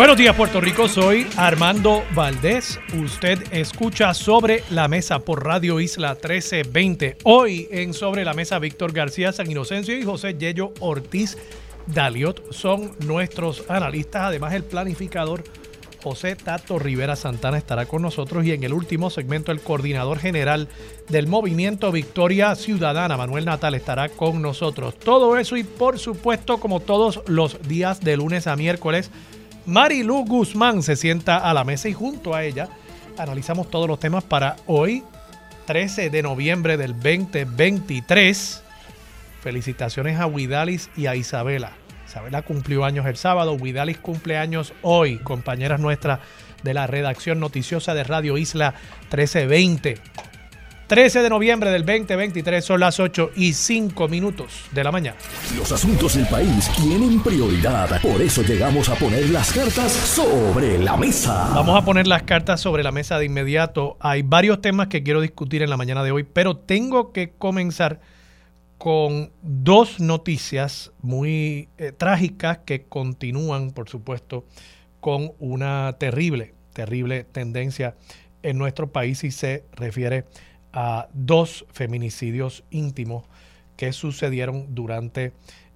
Buenos días Puerto Rico, soy Armando Valdés. Usted escucha Sobre la Mesa por Radio Isla 1320. Hoy en Sobre la Mesa Víctor García San Inocencio y José Yello Ortiz Daliot son nuestros analistas. Además el planificador José Tato Rivera Santana estará con nosotros y en el último segmento el coordinador general del movimiento Victoria Ciudadana, Manuel Natal, estará con nosotros. Todo eso y por supuesto como todos los días de lunes a miércoles Marilu Guzmán se sienta a la mesa y junto a ella analizamos todos los temas para hoy, 13 de noviembre del 2023. Felicitaciones a Widalis y a Isabela. Isabela cumplió años el sábado, Widalis cumple años hoy, compañeras nuestras de la redacción noticiosa de Radio Isla 1320. 13 de noviembre del 2023 son las 8 y 5 minutos de la mañana. Los asuntos del país tienen prioridad, por eso llegamos a poner las cartas sobre la mesa. Vamos a poner las cartas sobre la mesa de inmediato. Hay varios temas que quiero discutir en la mañana de hoy, pero tengo que comenzar con dos noticias muy eh, trágicas que continúan, por supuesto, con una terrible, terrible tendencia en nuestro país y se refiere a a dos feminicidios íntimos que sucedieron durante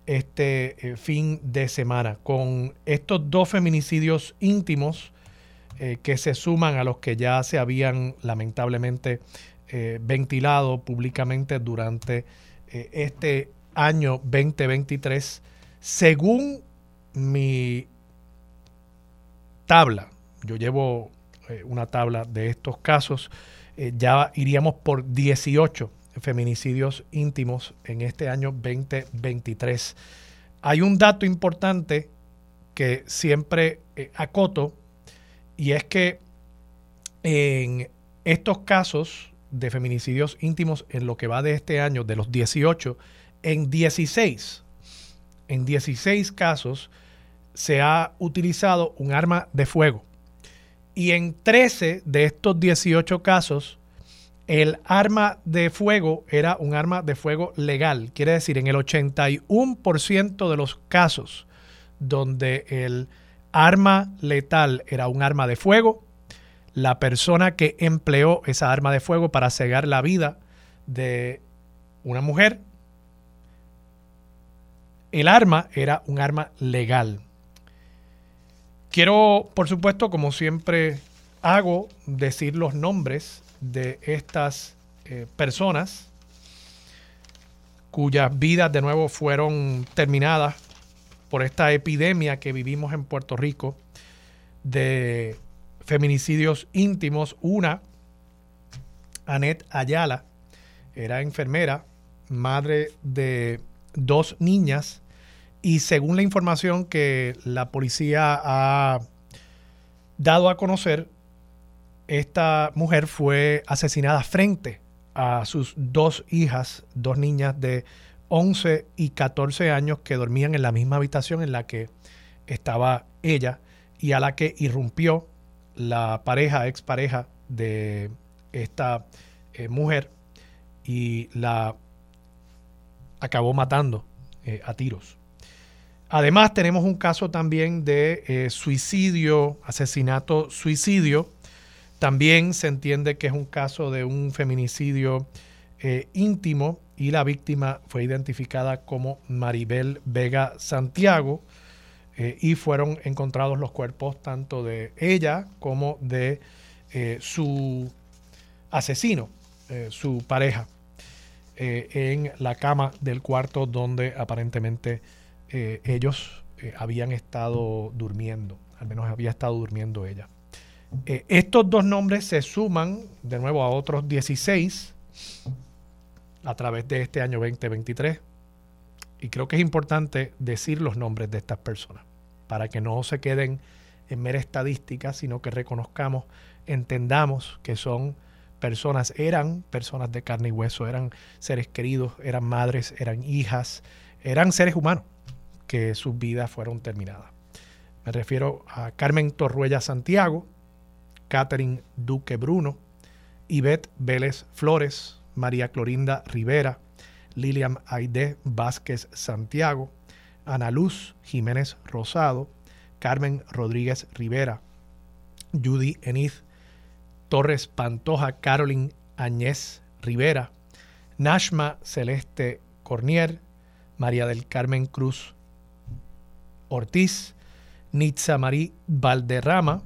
este eh, fin de semana. Con estos dos feminicidios íntimos eh, que se suman a los que ya se habían lamentablemente eh, ventilado públicamente durante este año 2023, según mi tabla, yo llevo una tabla de estos casos, eh, ya iríamos por 18 feminicidios íntimos en este año 2023. Hay un dato importante que siempre eh, acoto y es que en estos casos de feminicidios íntimos en lo que va de este año, de los 18, en 16, en 16 casos se ha utilizado un arma de fuego. Y en 13 de estos 18 casos, el arma de fuego era un arma de fuego legal. Quiere decir, en el 81% de los casos donde el arma letal era un arma de fuego, la persona que empleó esa arma de fuego para cegar la vida de una mujer, el arma era un arma legal. Quiero, por supuesto, como siempre hago, decir los nombres de estas eh, personas cuyas vidas de nuevo fueron terminadas por esta epidemia que vivimos en Puerto Rico de feminicidios íntimos. Una, Anet Ayala, era enfermera, madre de dos niñas y según la información que la policía ha dado a conocer, esta mujer fue asesinada frente a sus dos hijas, dos niñas de 11 y 14 años que dormían en la misma habitación en la que estaba ella y a la que irrumpió la pareja, expareja de esta eh, mujer y la acabó matando eh, a tiros. Además, tenemos un caso también de eh, suicidio, asesinato, suicidio. También se entiende que es un caso de un feminicidio eh, íntimo y la víctima fue identificada como Maribel Vega Santiago eh, y fueron encontrados los cuerpos tanto de ella como de su asesino, su pareja, en la cama del cuarto donde aparentemente eh, ellos eh, habían estado durmiendo, al menos había estado durmiendo ella. Eh, estos dos nombres se suman de nuevo a otros 16 a través de este año 2023. Y creo que es importante decir los nombres de estas personas para que no se queden en mera estadística, sino que reconozcamos, entendamos que son personas, eran personas de carne y hueso, eran seres queridos, eran madres, eran hijas, eran seres humanos que sus vidas fueron terminadas. Me refiero a Carmen Torruella Santiago, Catherine Duque Bruno, Ivette Vélez Flores, María Clorinda Rivera, Lilian Aide Vázquez Santiago, Ana Luz Jiménez Rosado, Carmen Rodríguez Rivera, Judy Eniz Torres Pantoja, Carolyn Añez Rivera, Nashma Celeste Cornier, María del Carmen Cruz Ortiz, Nitza Marí Valderrama,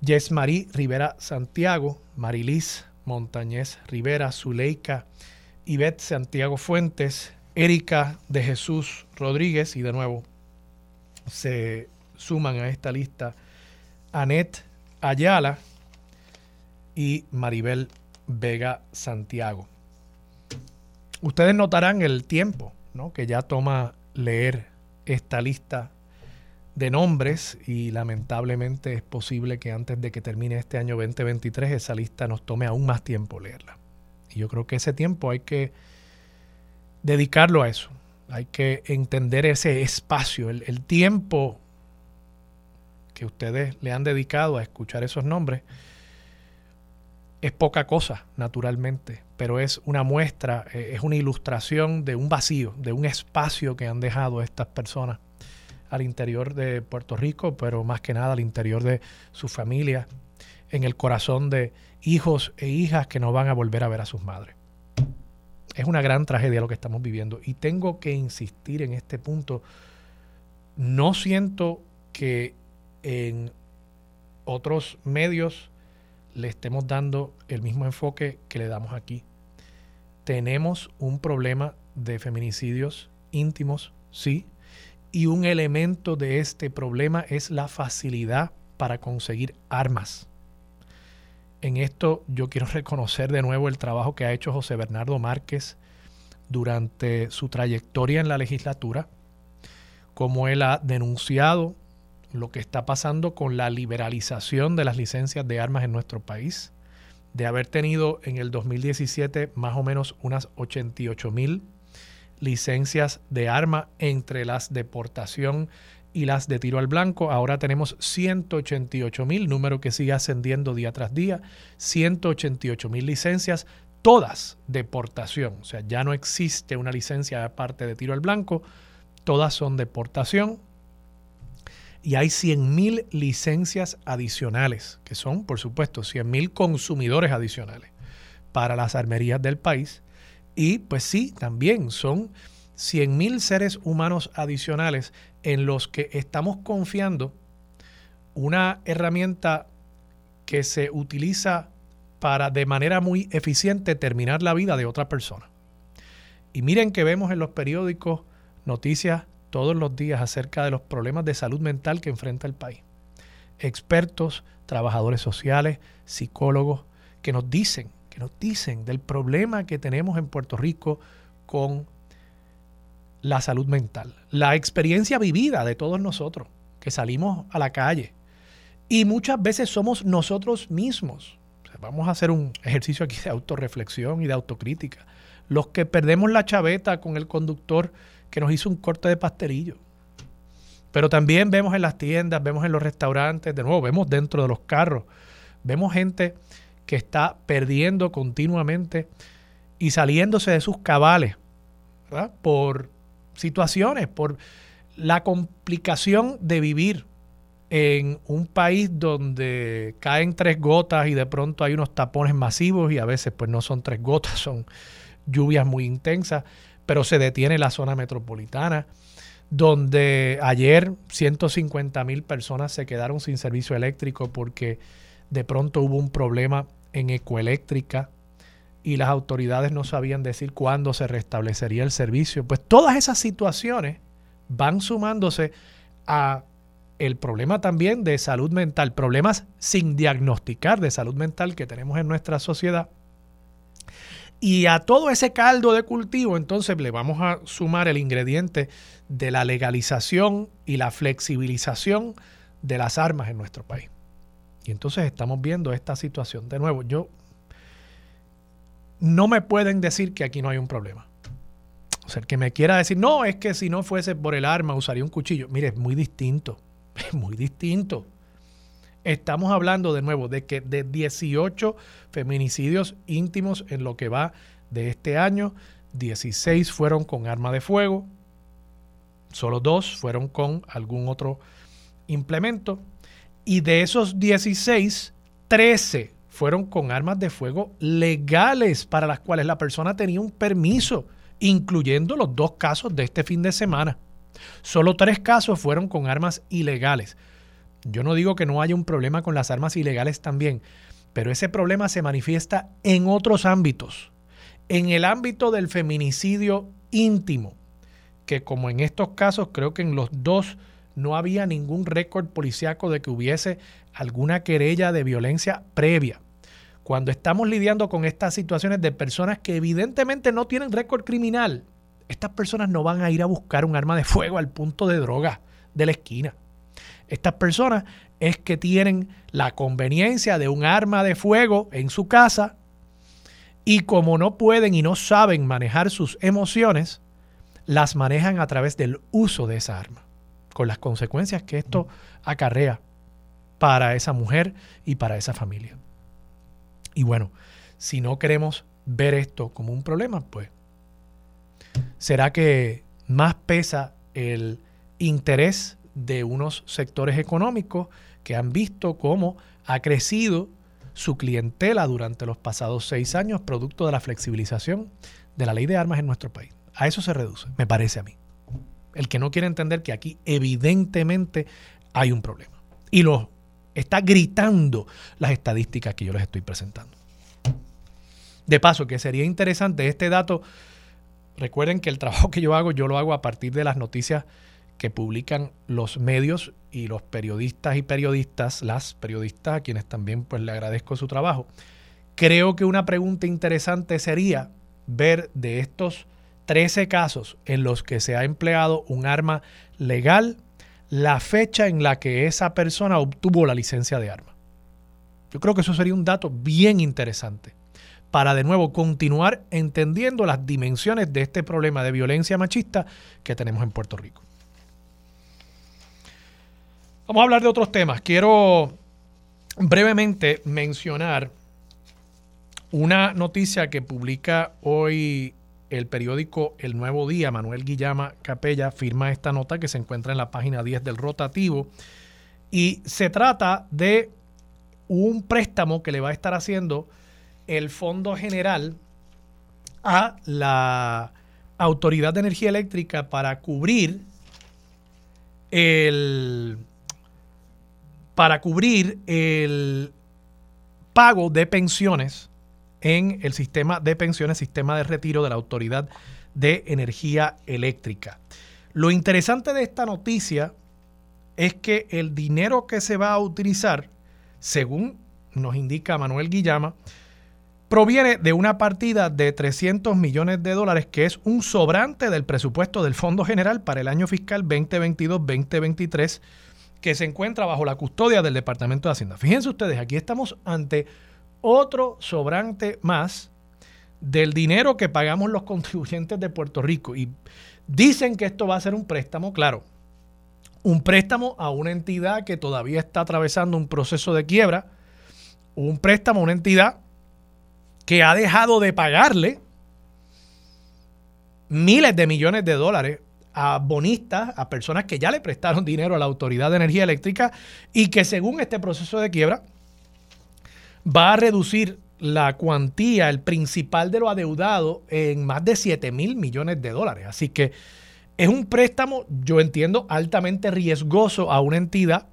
Yes Marí Rivera Santiago, Marilis Montañez Rivera, Zuleika, Ivette Santiago Fuentes, Erika de Jesús Rodríguez y de nuevo se suman a esta lista Anet Ayala y Maribel Vega Santiago. Ustedes notarán el tiempo que ya toma leer esta lista de nombres y lamentablemente es posible que antes de que termine este año 2023 esa lista nos tome aún más tiempo leerla. Y yo creo que ese tiempo hay que dedicarlo a eso. Hay que entender ese espacio, el, el tiempo que ustedes le han dedicado a escuchar esos nombres. Es poca cosa, naturalmente, pero es una muestra, eh, es una ilustración de un vacío, de un espacio que han dejado estas personas al interior de Puerto Rico, pero más que nada al interior de su familia, en el corazón de hijos e hijas que no van a volver a ver a sus madres. Es una gran tragedia lo que estamos viviendo y tengo que insistir en este punto. No siento que en otros medios le estemos dando el mismo enfoque que le damos aquí. Tenemos un problema de feminicidios íntimos, sí, y un elemento de este problema es la facilidad para conseguir armas. En esto yo quiero reconocer de nuevo el trabajo que ha hecho José Bernardo Márquez durante su trayectoria en la legislatura, como él ha denunciado lo que está pasando con la liberalización de las licencias de armas en nuestro país, de haber tenido en el 2017 más o menos unas 88 mil licencias de arma entre las de portación y las de tiro al blanco. Ahora tenemos 188 mil, número que sigue ascendiendo día tras día, 188 mil licencias, todas de portación. O sea, ya no existe una licencia aparte de tiro al blanco, todas son de portación. Y hay 100 mil licencias adicionales, que son, por supuesto, 100 mil consumidores adicionales para las armerías del país y pues sí, también son 100.000 seres humanos adicionales en los que estamos confiando una herramienta que se utiliza para de manera muy eficiente terminar la vida de otra persona. Y miren que vemos en los periódicos noticias todos los días acerca de los problemas de salud mental que enfrenta el país. Expertos, trabajadores sociales, psicólogos, que nos dicen nos dicen del problema que tenemos en Puerto Rico con la salud mental, la experiencia vivida de todos nosotros que salimos a la calle. Y muchas veces somos nosotros mismos. vamos a hacer un ejercicio aquí de autorreflexión y de autocrítica. Los que perdemos la chaveta con el conductor que nos hizo un corte de pastelillo. Pero también vemos en las tiendas, vemos en los restaurantes, de nuevo, vemos dentro de los carros, vemos gente que está perdiendo continuamente y saliéndose de sus cabales por situaciones, por la complicación de vivir en un país donde caen tres gotas y de pronto hay unos tapones masivos y a veces pues no son tres gotas, son lluvias muy intensas, pero se detiene la zona metropolitana, donde ayer 150 mil personas se quedaron sin servicio eléctrico porque de pronto hubo un problema en Ecoeléctrica y las autoridades no sabían decir cuándo se restablecería el servicio. Pues todas esas situaciones van sumándose a el problema también de salud mental, problemas sin diagnosticar de salud mental que tenemos en nuestra sociedad. Y a todo ese caldo de cultivo, entonces le vamos a sumar el ingrediente de la legalización y la flexibilización de las armas en nuestro país. Y entonces estamos viendo esta situación. De nuevo, yo no me pueden decir que aquí no hay un problema. O sea, el que me quiera decir, no, es que si no fuese por el arma usaría un cuchillo. Mire, es muy distinto. Es muy distinto. Estamos hablando de nuevo de que de 18 feminicidios íntimos en lo que va de este año, 16 fueron con arma de fuego, solo dos fueron con algún otro implemento, y de esos 16, 13 fueron con armas de fuego legales para las cuales la persona tenía un permiso, incluyendo los dos casos de este fin de semana. Solo tres casos fueron con armas ilegales. Yo no digo que no haya un problema con las armas ilegales también, pero ese problema se manifiesta en otros ámbitos. En el ámbito del feminicidio íntimo, que como en estos casos creo que en los dos no había ningún récord policiaco de que hubiese alguna querella de violencia previa. Cuando estamos lidiando con estas situaciones de personas que evidentemente no tienen récord criminal, estas personas no van a ir a buscar un arma de fuego al punto de droga de la esquina. Estas personas es que tienen la conveniencia de un arma de fuego en su casa y como no pueden y no saben manejar sus emociones, las manejan a través del uso de esa arma con las consecuencias que esto acarrea para esa mujer y para esa familia. Y bueno, si no queremos ver esto como un problema, pues, ¿será que más pesa el interés de unos sectores económicos que han visto cómo ha crecido su clientela durante los pasados seis años, producto de la flexibilización de la ley de armas en nuestro país? A eso se reduce, me parece a mí el que no quiere entender que aquí evidentemente hay un problema. Y lo está gritando las estadísticas que yo les estoy presentando. De paso, que sería interesante este dato, recuerden que el trabajo que yo hago, yo lo hago a partir de las noticias que publican los medios y los periodistas y periodistas, las periodistas a quienes también pues le agradezco su trabajo. Creo que una pregunta interesante sería ver de estos 13 casos en los que se ha empleado un arma legal, la fecha en la que esa persona obtuvo la licencia de arma. Yo creo que eso sería un dato bien interesante para de nuevo continuar entendiendo las dimensiones de este problema de violencia machista que tenemos en Puerto Rico. Vamos a hablar de otros temas. Quiero brevemente mencionar una noticia que publica hoy el periódico El Nuevo Día, Manuel Guillama Capella, firma esta nota que se encuentra en la página 10 del rotativo. Y se trata de un préstamo que le va a estar haciendo el Fondo General a la Autoridad de Energía Eléctrica para cubrir el para cubrir el pago de pensiones en el sistema de pensiones, sistema de retiro de la Autoridad de Energía Eléctrica. Lo interesante de esta noticia es que el dinero que se va a utilizar, según nos indica Manuel Guillama, proviene de una partida de 300 millones de dólares que es un sobrante del presupuesto del Fondo General para el año fiscal 2022-2023 que se encuentra bajo la custodia del Departamento de Hacienda. Fíjense ustedes, aquí estamos ante otro sobrante más del dinero que pagamos los contribuyentes de Puerto Rico. Y dicen que esto va a ser un préstamo, claro, un préstamo a una entidad que todavía está atravesando un proceso de quiebra, un préstamo a una entidad que ha dejado de pagarle miles de millones de dólares a bonistas, a personas que ya le prestaron dinero a la Autoridad de Energía Eléctrica y que según este proceso de quiebra va a reducir la cuantía, el principal de lo adeudado, en más de 7 mil millones de dólares. Así que es un préstamo, yo entiendo, altamente riesgoso a una entidad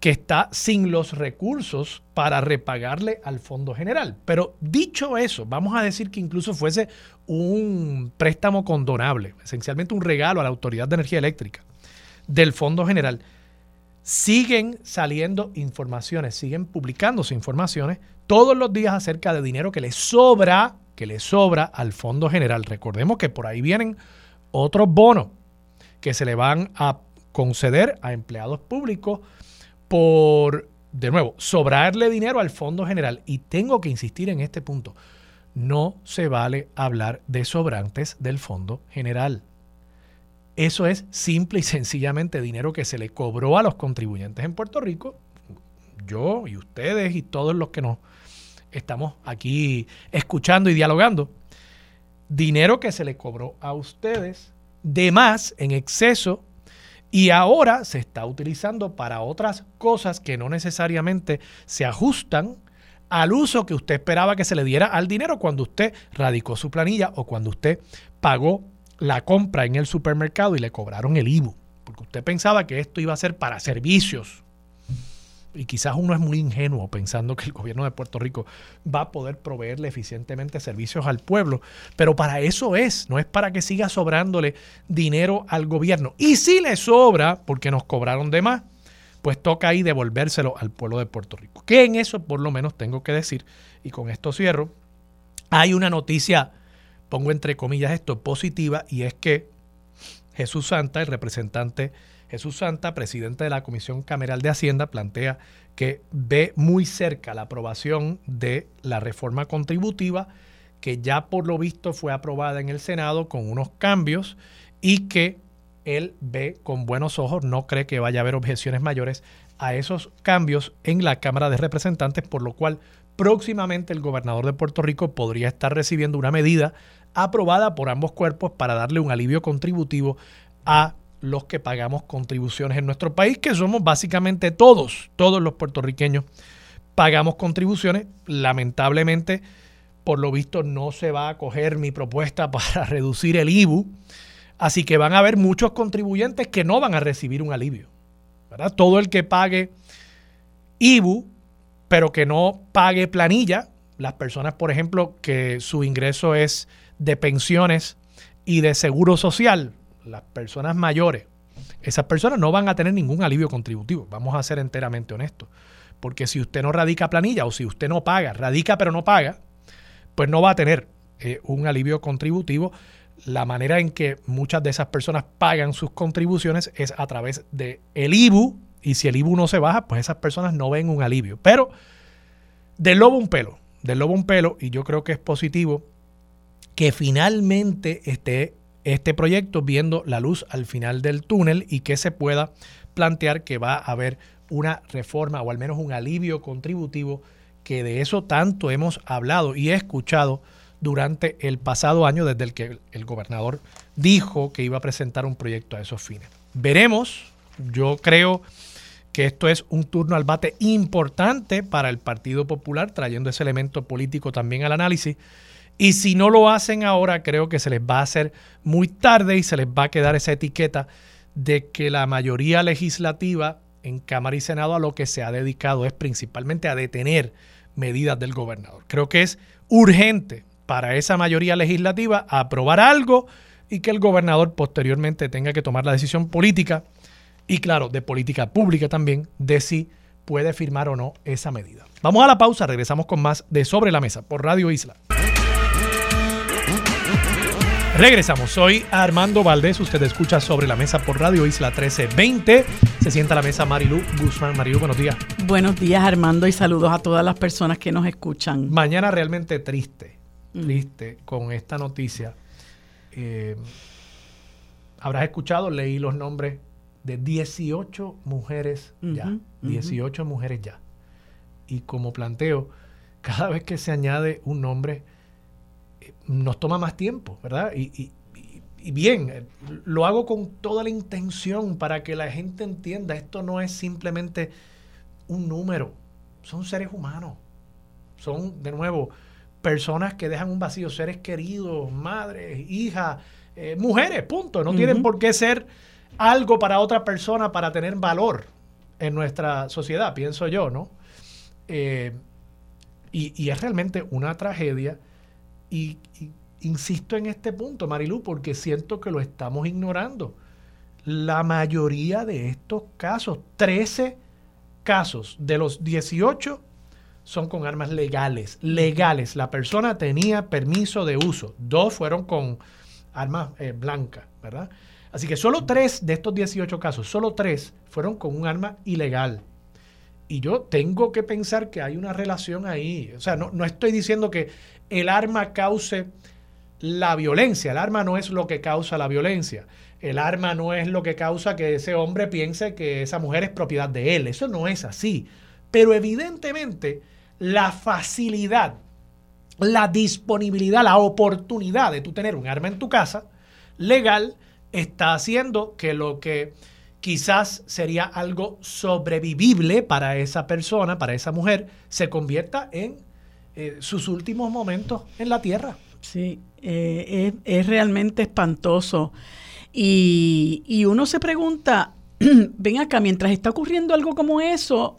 que está sin los recursos para repagarle al Fondo General. Pero dicho eso, vamos a decir que incluso fuese un préstamo condonable, esencialmente un regalo a la Autoridad de Energía Eléctrica del Fondo General. Siguen saliendo informaciones, siguen publicándose informaciones todos los días acerca de dinero que le sobra, que le sobra al Fondo General. Recordemos que por ahí vienen otros bonos que se le van a conceder a empleados públicos por, de nuevo, sobrarle dinero al Fondo General. Y tengo que insistir en este punto. No se vale hablar de sobrantes del Fondo General. Eso es simple y sencillamente dinero que se le cobró a los contribuyentes en Puerto Rico, yo y ustedes y todos los que nos estamos aquí escuchando y dialogando. Dinero que se le cobró a ustedes de más en exceso y ahora se está utilizando para otras cosas que no necesariamente se ajustan al uso que usted esperaba que se le diera al dinero cuando usted radicó su planilla o cuando usted pagó la compra en el supermercado y le cobraron el IBU, porque usted pensaba que esto iba a ser para servicios. Y quizás uno es muy ingenuo pensando que el gobierno de Puerto Rico va a poder proveerle eficientemente servicios al pueblo, pero para eso es, no es para que siga sobrándole dinero al gobierno. Y si le sobra, porque nos cobraron de más, pues toca ahí devolvérselo al pueblo de Puerto Rico. Que en eso por lo menos tengo que decir, y con esto cierro, hay una noticia pongo entre comillas esto, positiva, y es que Jesús Santa, el representante Jesús Santa, presidente de la Comisión Cameral de Hacienda, plantea que ve muy cerca la aprobación de la reforma contributiva, que ya por lo visto fue aprobada en el Senado con unos cambios y que él ve con buenos ojos, no cree que vaya a haber objeciones mayores a esos cambios en la Cámara de Representantes, por lo cual próximamente el gobernador de Puerto Rico podría estar recibiendo una medida aprobada por ambos cuerpos para darle un alivio contributivo a los que pagamos contribuciones en nuestro país, que somos básicamente todos, todos los puertorriqueños pagamos contribuciones. Lamentablemente, por lo visto, no se va a coger mi propuesta para reducir el IBU, así que van a haber muchos contribuyentes que no van a recibir un alivio. Todo el que pague IBU, pero que no pague planilla, las personas, por ejemplo, que su ingreso es de pensiones y de seguro social, las personas mayores, esas personas no van a tener ningún alivio contributivo. Vamos a ser enteramente honestos. Porque si usted no radica planilla o si usted no paga, radica pero no paga, pues no va a tener eh, un alivio contributivo. La manera en que muchas de esas personas pagan sus contribuciones es a través del el IBU. Y si el IBU no se baja, pues esas personas no ven un alivio. Pero del lobo un pelo, del lobo un pelo, y yo creo que es positivo que finalmente esté este proyecto viendo la luz al final del túnel y que se pueda plantear que va a haber una reforma o al menos un alivio contributivo, que de eso tanto hemos hablado y escuchado durante el pasado año desde el que el gobernador dijo que iba a presentar un proyecto a esos fines. Veremos, yo creo que esto es un turno al bate importante para el Partido Popular, trayendo ese elemento político también al análisis y si no lo hacen ahora, creo que se les va a hacer muy tarde y se les va a quedar esa etiqueta de que la mayoría legislativa en Cámara y Senado a lo que se ha dedicado es principalmente a detener medidas del gobernador. Creo que es urgente para esa mayoría legislativa aprobar algo y que el gobernador posteriormente tenga que tomar la decisión política y claro, de política pública también, de si puede firmar o no esa medida. Vamos a la pausa, regresamos con más de Sobre la Mesa por Radio Isla. Regresamos, soy Armando Valdés, usted escucha sobre la mesa por Radio Isla 1320. Se sienta a la mesa Marilu Guzmán. Marilu, buenos días. Buenos días Armando y saludos a todas las personas que nos escuchan. Mañana realmente triste, mm. triste con esta noticia. Eh, habrás escuchado, leí los nombres de 18 mujeres ya, 18 mujeres ya. Y como planteo, cada vez que se añade un nombre nos toma más tiempo, ¿verdad? Y, bien, eh, lo hago con toda la intención para que la gente entienda, esto no es simplemente un número, son seres humanos, son, de nuevo, personas que dejan un vacío, seres queridos, madres, hijas, eh, mujeres, punto. No tienen por qué ser algo para otra persona para tener valor en nuestra sociedad, pienso yo, ¿no? Eh, y, es realmente una tragedia y, insisto en este punto, Marilu, porque siento que lo estamos ignorando. la mayoría de estos casos, 13 casos de los 18 son con armas legales, legales. La persona tenía permiso de uso. Dos fueron con armas eh, blancas, ¿verdad? Así que solo tres de estos 18 casos, solo tres fueron con un arma ilegal. Y yo tengo que pensar que hay una relación ahí. O sea, no, no estoy diciendo que el arma cause la violencia. El arma no es lo que causa la violencia. El arma no es lo que causa que ese hombre piense que esa mujer es propiedad de él. Eso no es así. Pero evidentemente la facilidad, la disponibilidad, la oportunidad de tú tener un arma en tu casa legal está haciendo que lo que quizás sería algo sobrevivible para esa persona, para esa mujer, se convierta en eh, sus últimos momentos en la tierra. Sí, eh, es, realmente espantoso. Y, y uno se pregunta, ven acá, mientras está ocurriendo algo como eso,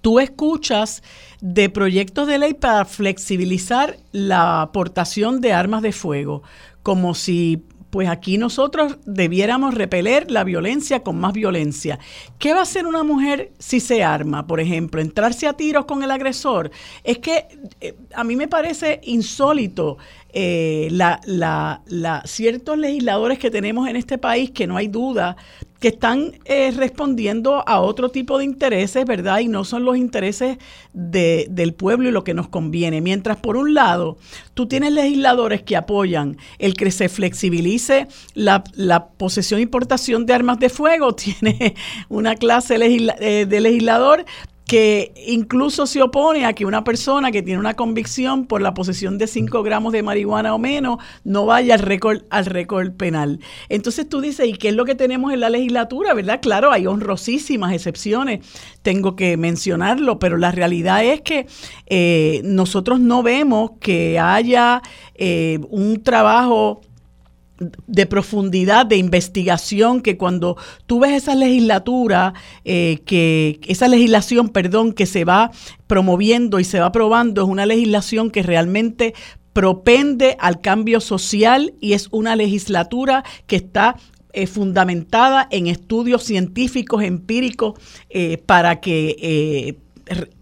tú escuchas de proyectos de ley para flexibilizar la aportación de armas de fuego, como si pues aquí nosotros debiéramos repeler la violencia con más violencia. ¿Qué va a hacer una mujer si se arma, por ejemplo? ¿Entrarse a tiros con el agresor? Es que eh, a mí me parece insólito eh, la, la, la, ciertos legisladores que tenemos en este país, que no hay duda, que están eh, respondiendo a otro tipo de intereses, ¿verdad? Y no son los intereses de, del pueblo y lo que nos conviene. Mientras por un lado tú tienes legisladores que apoyan el que se flexibilice la, la posesión e importación de armas de fuego, tiene una clase eh, de legislador que incluso se opone a que una persona que tiene una convicción por la posesión de 5 gramos de marihuana o menos no vaya al récord, al récord penal. Entonces tú dices, ¿y qué es lo que tenemos en la legislatura? ¿Verdad? Claro, hay honrosísimas excepciones, tengo que mencionarlo, pero la realidad es que eh, nosotros no vemos que haya eh, un trabajo de profundidad, de investigación, que cuando tú ves esa legislatura, eh, que esa legislación, perdón, que se va promoviendo y se va aprobando, es una legislación que realmente propende al cambio social y es una legislatura que está eh, fundamentada en estudios científicos, empíricos, eh, para que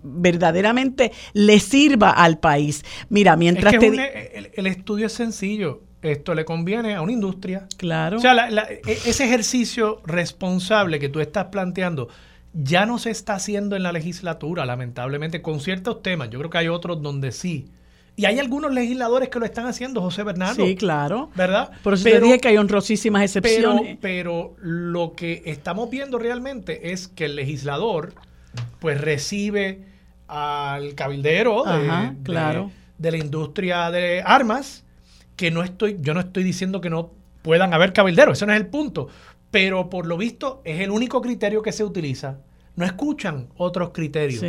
verdaderamente le sirva al país. Mira, mientras el, estudio es sencillo esto le conviene a una industria. Claro. O sea, e, ese ejercicio responsable que tú estás planteando ya no se está haciendo en la legislatura, lamentablemente, con ciertos temas. Yo creo que hay otros donde sí. Y hay algunos legisladores que lo están haciendo, José Bernardo. Sí, claro. ¿Verdad? Por eso te dije que hay honrosísimas excepciones. Pero, lo que estamos viendo realmente es que el legislador, pues, recibe al cabildero claro. de la industria de armas que no estoy, yo no estoy diciendo que no puedan haber cabilderos, ese no es el punto, pero por lo visto es el único criterio que se utiliza. No escuchan otros criterios.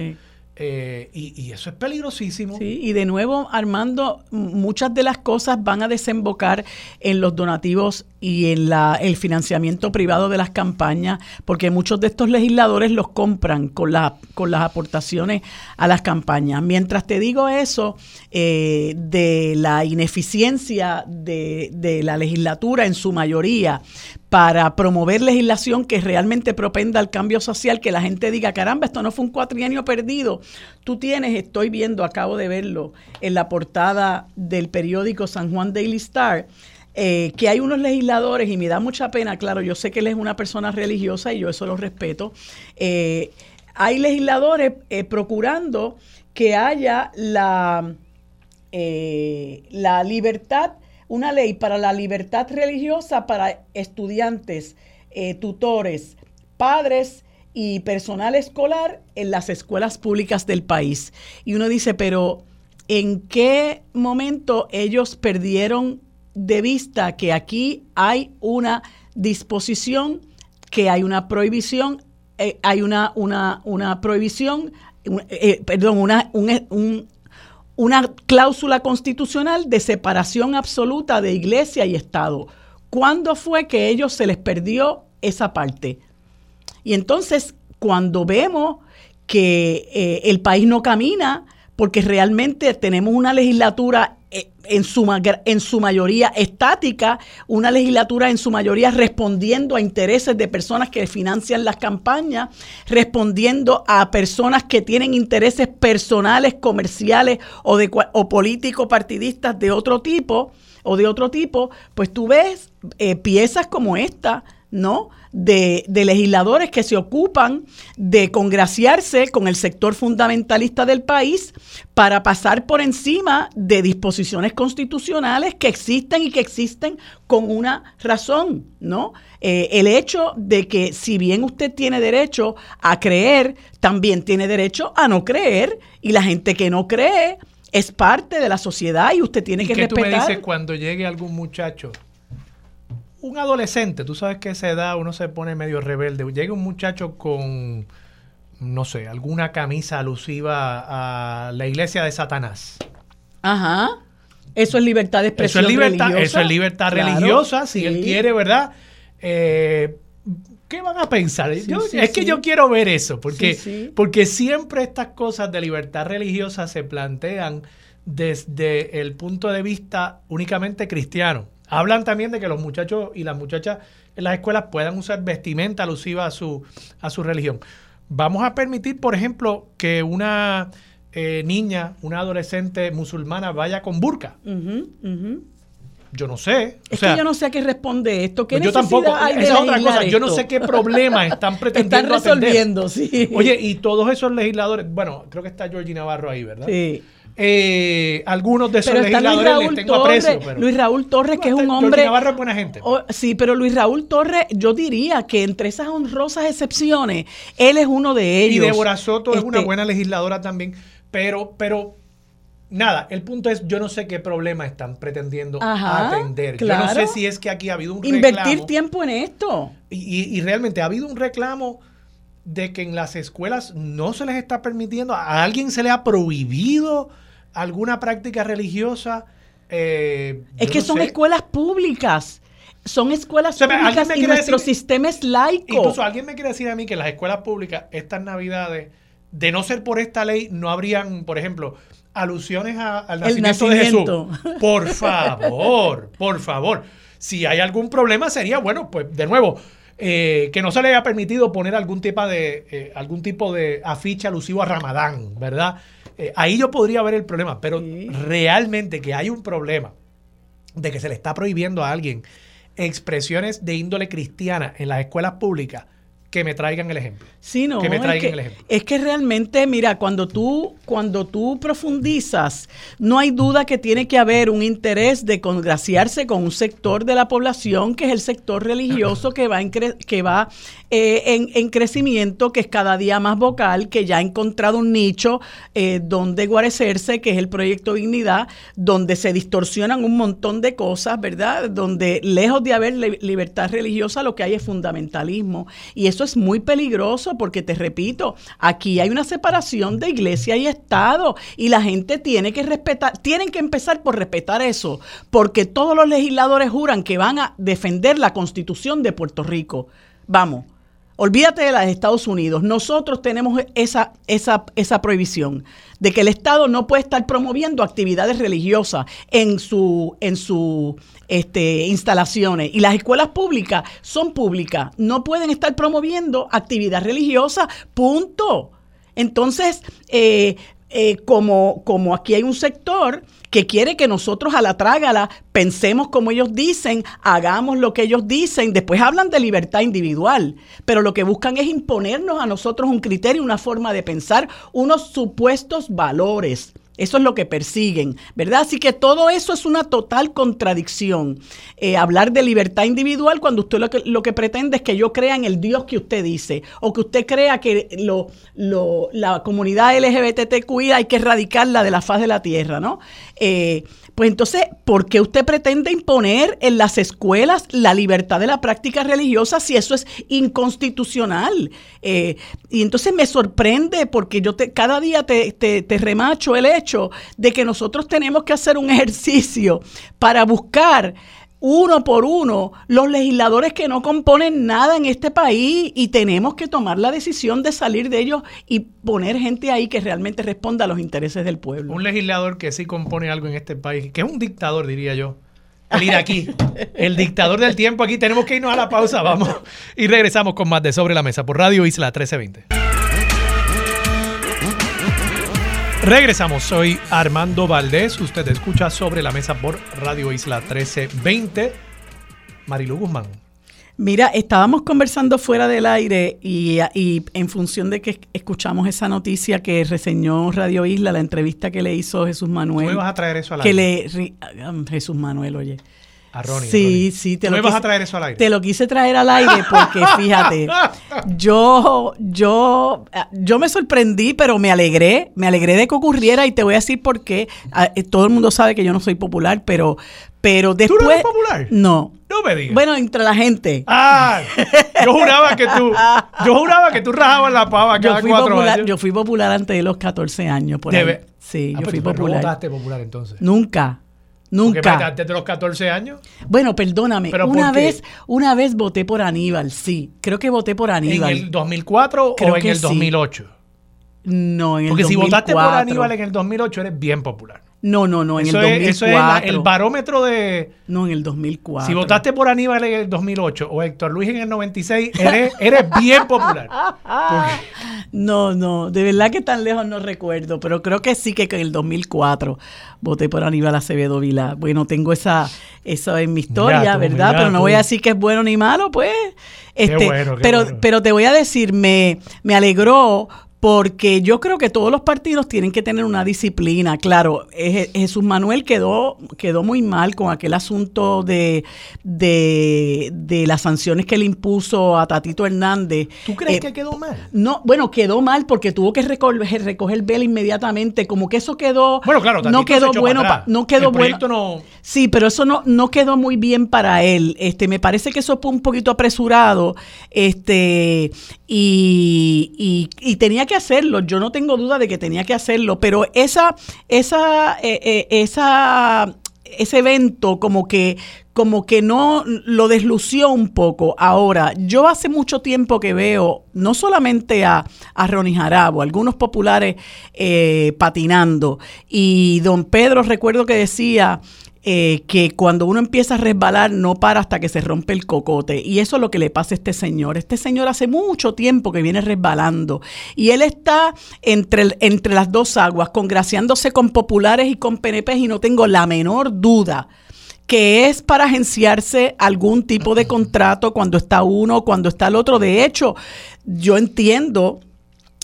Eh, y, eso es peligrosísimo. Sí, y de nuevo, Armando, muchas de las cosas van a desembocar en los donativos y en la, el financiamiento privado de las campañas, porque muchos de estos legisladores los compran con, la, con las aportaciones a las campañas. Mientras te digo eso, eh, de la ineficiencia de, de la legislatura en su mayoría para promover legislación que realmente propenda al cambio social, que la gente diga, caramba, esto no fue un cuatrienio perdido. Tú tienes, estoy viendo, acabo de verlo en la portada del periódico San Juan Daily Star, eh, que hay unos legisladores, y me da mucha pena, claro, yo sé que él es una persona religiosa y yo eso lo respeto, eh, hay legisladores eh, procurando que haya la, la libertad una ley para la libertad religiosa para estudiantes, tutores, padres y personal escolar en las escuelas públicas del país. Y uno dice, pero ¿en qué momento ellos perdieron de vista que aquí hay una disposición, que hay una prohibición, eh, hay una, una, una prohibición, eh, perdón, una, un, una cláusula constitucional de separación absoluta de iglesia y Estado. ¿Cuándo fue que ellos se les perdió esa parte? Y entonces, cuando vemos que eh, el país no camina, porque realmente tenemos una legislatura eh, en su, en su mayoría estática, una legislatura en su mayoría respondiendo a intereses de personas que financian las campañas, respondiendo a personas que tienen intereses personales, comerciales o, de, o políticos partidistas de otro tipo o de otro tipo, pues tú ves eh, piezas como esta, ¿no? de, legisladores que se ocupan de congraciarse con el sector fundamentalista del país para pasar por encima de disposiciones constitucionales que existen y que existen con una razón, ¿no? Eh, el hecho de que si bien usted tiene derecho a creer, también tiene derecho a no creer y la gente que no cree es parte de la sociedad y usted tiene que ¿Qué respetar. tú me dices cuando llegue algún muchacho un adolescente, tú sabes que a esa edad uno se pone medio rebelde. Llega un muchacho con, no sé, alguna camisa alusiva a la iglesia de Satanás. Ajá. Eso es libertad de expresión. Eso es libertad, religiosa. Eso es libertad religiosa, si él quiere, ¿verdad? Eh, ¿Qué van a pensar? es que yo quiero ver eso, porque, porque siempre estas cosas de libertad religiosa se plantean desde el punto de vista únicamente cristiano. Hablan también de que los muchachos y las muchachas en las escuelas puedan usar vestimenta alusiva a su, a su religión. Vamos a permitir, por ejemplo, que una eh, niña, una adolescente musulmana vaya con burka. Yo no sé. Es que yo no sé a qué responde esto. ¿Qué pues yo tampoco. esa es otra cosa. Yo no sé qué problema están pretendiendo Están resolviendo, sí. Oye, y todos esos legisladores, bueno, creo que está Georgie Navarro ahí, ¿verdad? Sí. Eh, algunos de esos legisladores les tengo aprecio. Luis Raúl Torres, que es un hombre. Navarro es buena gente. sí, pero Luis Raúl Torres, yo diría que entre esas honrosas excepciones, él es uno de ellos. Y Débora Soto es una este buena legisladora también. Pero, pero nada, el punto es, yo no sé qué problema están pretendiendo atender. Yo no sé si es que aquí ha habido un reclamo. Invertir tiempo en esto. y, realmente ha habido un reclamo de que en las escuelas no se les está permitiendo, a alguien se le ha prohibido alguna práctica religiosa. Eh, es que son escuelas públicas. Son escuelas públicas y nuestro sistema es laico. Incluso alguien me quiere decir a mí que las escuelas públicas, estas navidades, de no ser por esta ley, no habrían, por ejemplo, alusiones al nacimiento, de Jesús. Por favor, por favor. Si hay algún problema, sería, bueno, pues de nuevo, eh, que no se le haya permitido poner algún tipo de, eh, algún tipo de afiche alusivo a Ramadán, ¿verdad? Eh, ahí yo podría ver el problema, pero realmente que hay un problema de que se le está prohibiendo a alguien expresiones de índole cristiana en las escuelas públicas, que me traigan el ejemplo. Sí, no, que me traigan es que, el ejemplo. Es que realmente, mira, cuando tú, cuando tú profundizas, no hay duda que tiene que haber un interés de congraciarse con un sector de la población que es el sector religioso que va en, que va, eh, en, crecimiento, que es cada día más vocal, que ya ha encontrado un nicho eh, donde guarecerse, que es el proyecto Dignidad, donde se distorsionan un montón de cosas, ¿verdad? Donde lejos de haber libertad religiosa, lo que hay es fundamentalismo. Y eso es muy peligroso porque te repito, aquí hay una separación de iglesia y Estado y la gente tiene que respetar, tienen que empezar por respetar eso, porque todos los legisladores juran que van a defender la constitución de Puerto Rico. Vamos. Olvídate de la de Estados Unidos. Nosotros tenemos esa, esa, esa prohibición de que el Estado no puede estar promoviendo actividades religiosas en su, en este, instalaciones. Y las escuelas públicas son públicas. No pueden estar promoviendo actividad religiosa. Punto. Entonces, eh, eh, como, como aquí hay un sector que quiere que nosotros a la trágala pensemos como ellos dicen, hagamos lo que ellos dicen, después hablan de libertad individual, pero lo que buscan es imponernos a nosotros un criterio, una forma de pensar, unos supuestos valores. Eso es lo que persiguen, ¿verdad? Así que todo eso es una total contradicción. Eh, hablar de libertad individual cuando usted lo que, lo que, pretende es que yo crea en el Dios que usted dice, o que usted crea que lo, lo, la comunidad LGBTQI hay que erradicarla de la faz de la tierra, ¿no? Eh, pues entonces, ¿por qué usted pretende imponer en las escuelas la libertad de la práctica religiosa si eso es inconstitucional? Eh, y entonces me sorprende porque yo te, cada día te, te, remacho el hecho de que nosotros tenemos que hacer un ejercicio para buscar uno por uno los legisladores que no componen nada en este país y tenemos que tomar la decisión de salir de ellos y poner gente ahí que realmente responda a los intereses del pueblo. Un legislador que sí compone algo en este país, que es un dictador, diría yo. El iraquí, el dictador del tiempo aquí. Tenemos que irnos a la pausa, vamos. Y regresamos con más de Sobre la Mesa por Radio Isla 1320. Regresamos, soy Armando Valdés. Usted escucha sobre la mesa por Radio Isla 1320. Marilu Guzmán. Mira, estábamos conversando fuera del aire y, en función de que escuchamos esa noticia que reseñó Radio Isla, la entrevista que le hizo Jesús Manuel. ¿Tú me vas a traer eso al aire? Que le, ah, Jesús Manuel, oye. A Ronnie, sí, sí, te lo me vas a traer eso al aire. Te lo quise traer al aire porque fíjate, yo, yo, yo me sorprendí, pero me alegré, me alegré de que ocurriera y te voy a decir por qué. Ah, eh, todo el mundo sabe que yo no soy popular, pero, pero después. ¿Tú no eres popular? No. No me digas. Bueno, entre la gente. Ah, yo juraba que tú, yo juraba que tú rajabas la pava cada yo cuatro popular, años. Yo fui popular antes de los 14 años, por ahí. Sí, ah, yo fui popular. ¿No votaste popular entonces? Nunca. Nunca. antes de los 14 años? Bueno, perdóname. una vez, una vez voté por Aníbal, sí. Creo que voté por Aníbal. ¿En el 2004 o en el 2008? No, en el Porque 2004. Porque si votaste por Aníbal en el 2008 eres bien popular. No, no, no, en el 2004. eso es el barómetro de... No, en el 2004. Si votaste por Aníbal en el 2008 o Héctor Luis en el 96, eres, eres bien popular. No, no, de verdad que tan lejos no recuerdo, pero creo que sí que en el 2004 voté por Aníbal Acevedo Vila. Bueno, tengo esa, eso en mi historia, ¿verdad? pero no voy a decir que es bueno ni malo, pues. Este, pero, pero te voy a decir, me, me alegró porque yo creo que todos los partidos tienen que tener una disciplina. Claro, Jesús Manuel quedó, quedó muy mal con aquel asunto de, de, las sanciones que le impuso a Tatito Hernández. ¿Tú crees eh, que quedó mal? No, bueno, quedó mal porque tuvo que recoger, recoger vela inmediatamente, como que eso quedó... Bueno, claro, no quedó bueno, no quedó bueno. No... Sí, pero eso no, no quedó muy bien para él. Este, me parece que eso fue un poquito apresurado, este, y, y tenía que hacerlo, yo no tengo duda de que tenía que hacerlo, pero esa, esa, eh, eh, esa, ese evento como que, como que no lo deslució un poco. Ahora, yo hace mucho tiempo que veo no solamente a, a Ronnie Jarabo, algunos populares eh, patinando, y don Pedro recuerdo que decía eh, que cuando uno empieza a resbalar no para hasta que se rompe el cocote. Y eso es lo que le pasa a este señor. Este señor hace mucho tiempo que viene resbalando y él está entre, entre las dos aguas, congraciándose con populares y con PNP y no tengo la menor duda que es para agenciarse algún tipo de contrato cuando está uno, cuando está el otro. De hecho, yo entiendo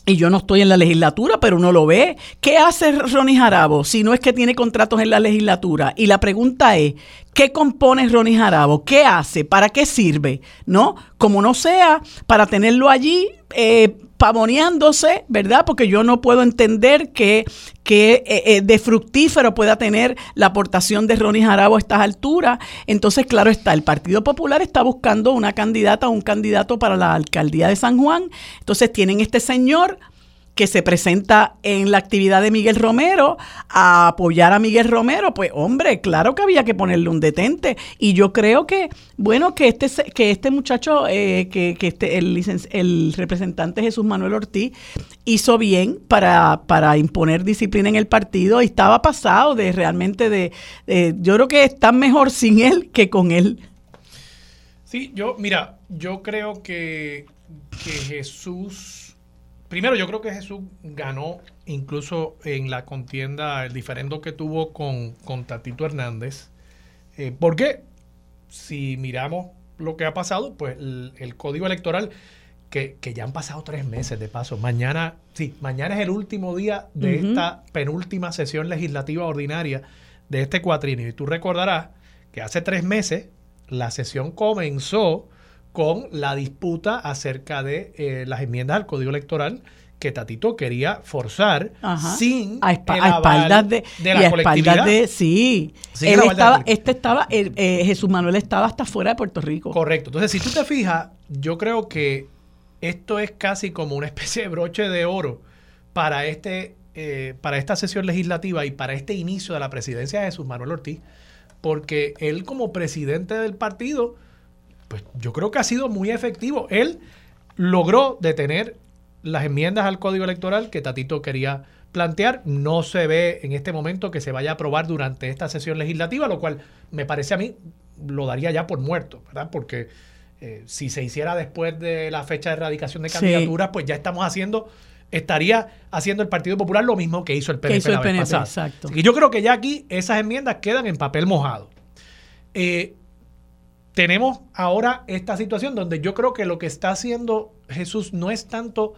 y yo no estoy en la legislatura, pero uno lo ve. ¿Qué hace Ronnie Jarabo si no es que tiene contratos en la legislatura? Y la pregunta es, ¿qué compone Ronnie Jarabo? ¿Qué hace? ¿Para qué sirve? ¿No? Como no sea para tenerlo allí eh, pavoneándose, ¿verdad? Porque yo no puedo entender que, que eh, eh, de fructífero pueda tener la aportación de Ronnie Jarabo a estas alturas. Entonces, claro está, el Partido Popular está buscando una candidata o un candidato para la alcaldía de San Juan. Entonces, tienen este señor que se presenta en la actividad de Miguel Romero a apoyar a Miguel Romero, pues hombre, claro que había que ponerle un detente. Y yo creo que, bueno, que este, que este muchacho, eh, que, este, el, el representante Jesús Manuel Ortiz hizo bien para, para imponer disciplina en el partido y estaba pasado de realmente de, yo creo que está mejor sin él que con él. Sí, yo, mira, yo creo que, que Jesús Primero, yo creo que Jesús ganó incluso en la contienda, el diferendo que tuvo con, con Tatito Hernández. Eh, porque si miramos lo que ha pasado, pues el, código electoral, que, ya han pasado tres meses de paso, mañana, sí, mañana es el último día de esta penúltima sesión legislativa ordinaria de este cuatrinio. Y tú recordarás que hace tres meses la sesión comenzó con la disputa acerca de eh, las enmiendas al Código Electoral que Tatito quería forzar sin a, espaldas de, la colectividad. De, sí, Él estaba, este estaba, eh, Jesús Manuel estaba hasta fuera de Puerto Rico. Correcto. Entonces, si tú te fijas, yo creo que esto es casi como una especie de broche de oro para este, eh, para esta sesión legislativa y para este inicio de la presidencia de Jesús Manuel Ortiz porque él como presidente del partido, pues yo creo que ha sido muy efectivo. Él logró detener las enmiendas al código electoral que Tatito quería plantear. No se ve en este momento que se vaya a aprobar durante esta sesión legislativa, lo cual me parece a mí lo daría ya por muerto, ¿verdad? Porque eh, si se hiciera después de la fecha de erradicación de candidaturas, pues ya estamos haciendo, estaría haciendo el Partido Popular lo mismo que hizo el PNP, la vez pasada. Exacto. Y yo creo que ya aquí esas enmiendas quedan en papel mojado. Eh, tenemos ahora esta situación donde yo creo que lo que está haciendo Jesús no es tanto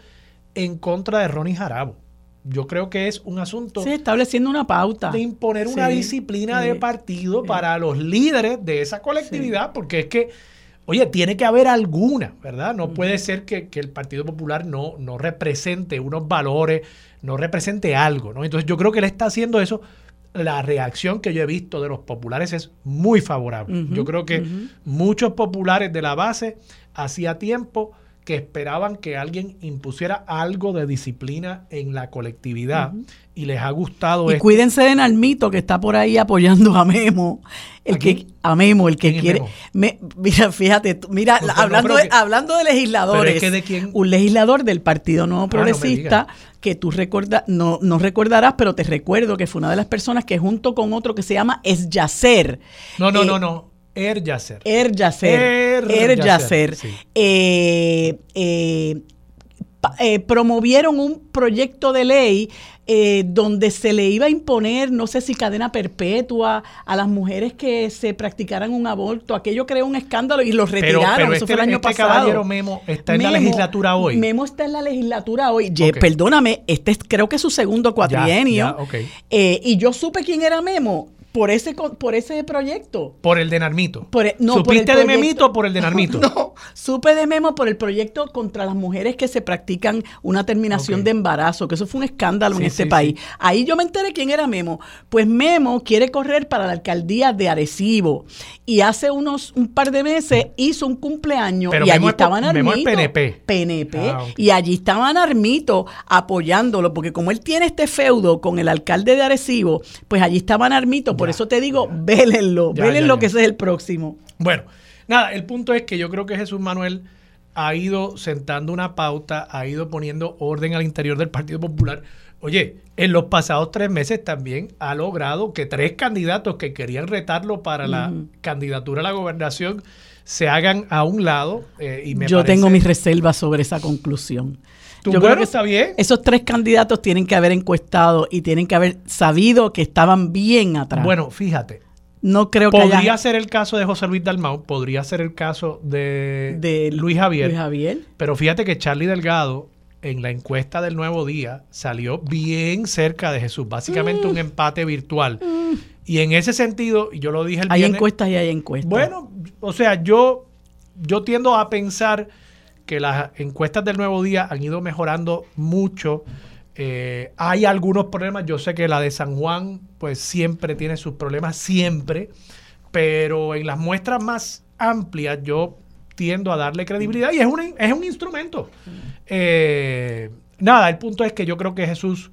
en contra de Ronnie Jarabo. Yo creo que es un asunto Sí, estableciendo una pauta. de imponer una disciplina sí, de partido sí. para los líderes de esa colectividad, porque es que, oye, tiene que haber alguna, ¿verdad? No puede ser que, que el Partido Popular no, no represente unos valores, no represente algo, ¿no? Entonces yo creo que él está haciendo eso. La reacción que yo he visto de los populares es muy favorable. Yo creo que muchos populares de la base hacía tiempo que esperaban que alguien impusiera algo de disciplina en la colectividad y les ha gustado Y esto. cuídense de Nalmito que está por ahí apoyando a Memo. El ¿A que a Memo, el que ¿Quién es quiere. Me- mira, fíjate, mira, no, hablando, de, que- hablando de legisladores, Pero es que de quién- un legislador del Partido Nuevo no me Progresista que tú recuerda, no, no recordarás, pero te recuerdo que fue una de las personas que junto con otro que se llama Es Yacer. No, no, eh, no, no. Er Yasser. Er Yasser. Er Er sí. Eh, eh, eh, promovieron un proyecto de ley eh, donde se le iba a imponer, no sé si cadena perpetua a las mujeres que se practicaran un aborto. Aquello creó un escándalo y lo Pero, retiraron. pero Eso este, fue el año este pasado. caballero Memo está en la legislatura hoy. Memo está en la legislatura hoy. Ye-. Perdóname, este es creo que es su segundo cuatrienio. ya. Eh, y yo supe quién era Memo por ese, por ese proyecto. Por el de Narmito. Por el- no, por ¿Supiste el de Memito o por el de Narmito? No, supe de Memo por el proyecto contra las mujeres que se practican una terminación de embarazo, que eso fue un escándalo Sí, en este sí, país. sí. Ahí yo me enteré quién era Memo. Pues Memo quiere correr para la alcaldía de Arecibo y hace unos un par de meses hizo un cumpleaños Pero y Memo allí es po- estaban Memo es. PNP. PNP. Ah. Y allí estaban Armito apoyándolo, porque como él tiene este feudo con el alcalde de Arecibo, pues allí estaban Armito. Por eso te digo, vélenlo, Ya, vélenlo ya, que ya. ese es el próximo. Bueno, nada, el punto es que yo creo que Jesús Manuel ha ido sentando una pauta, ha ido poniendo orden al interior del Partido Popular. Oye, en los pasados tres meses también ha logrado que tres candidatos que querían retarlo para la candidatura a la gobernación se hagan a un lado. eh, y me Yo parece- tengo mis reservas sobre esa conclusión. Tú, Yo bueno, creo que está bien. esos tres candidatos tienen que haber encuestado y tienen que haber sabido que estaban bien atrás. Bueno, fíjate, no creo que podría haya ser el caso de José Luis Dalmau, podría ser el caso de, de Luis Javier. Luis Javier. Pero fíjate que Charlie Delgado en la encuesta del Nuevo Día salió bien cerca de Jesús, básicamente Mm. un empate virtual. Y en ese sentido, y yo lo dije el Hay viernes, encuestas y hay encuestas. bueno, o sea, yo, yo tiendo a pensar que las encuestas del Nuevo Día han ido mejorando mucho. Eh, hay algunos problemas, yo sé que la de San Juan, pues siempre tiene sus problemas, siempre, pero en las muestras más amplias yo tiendo a darle credibilidad y es un, es un instrumento. Eh, nada, el punto es que yo creo que Jesús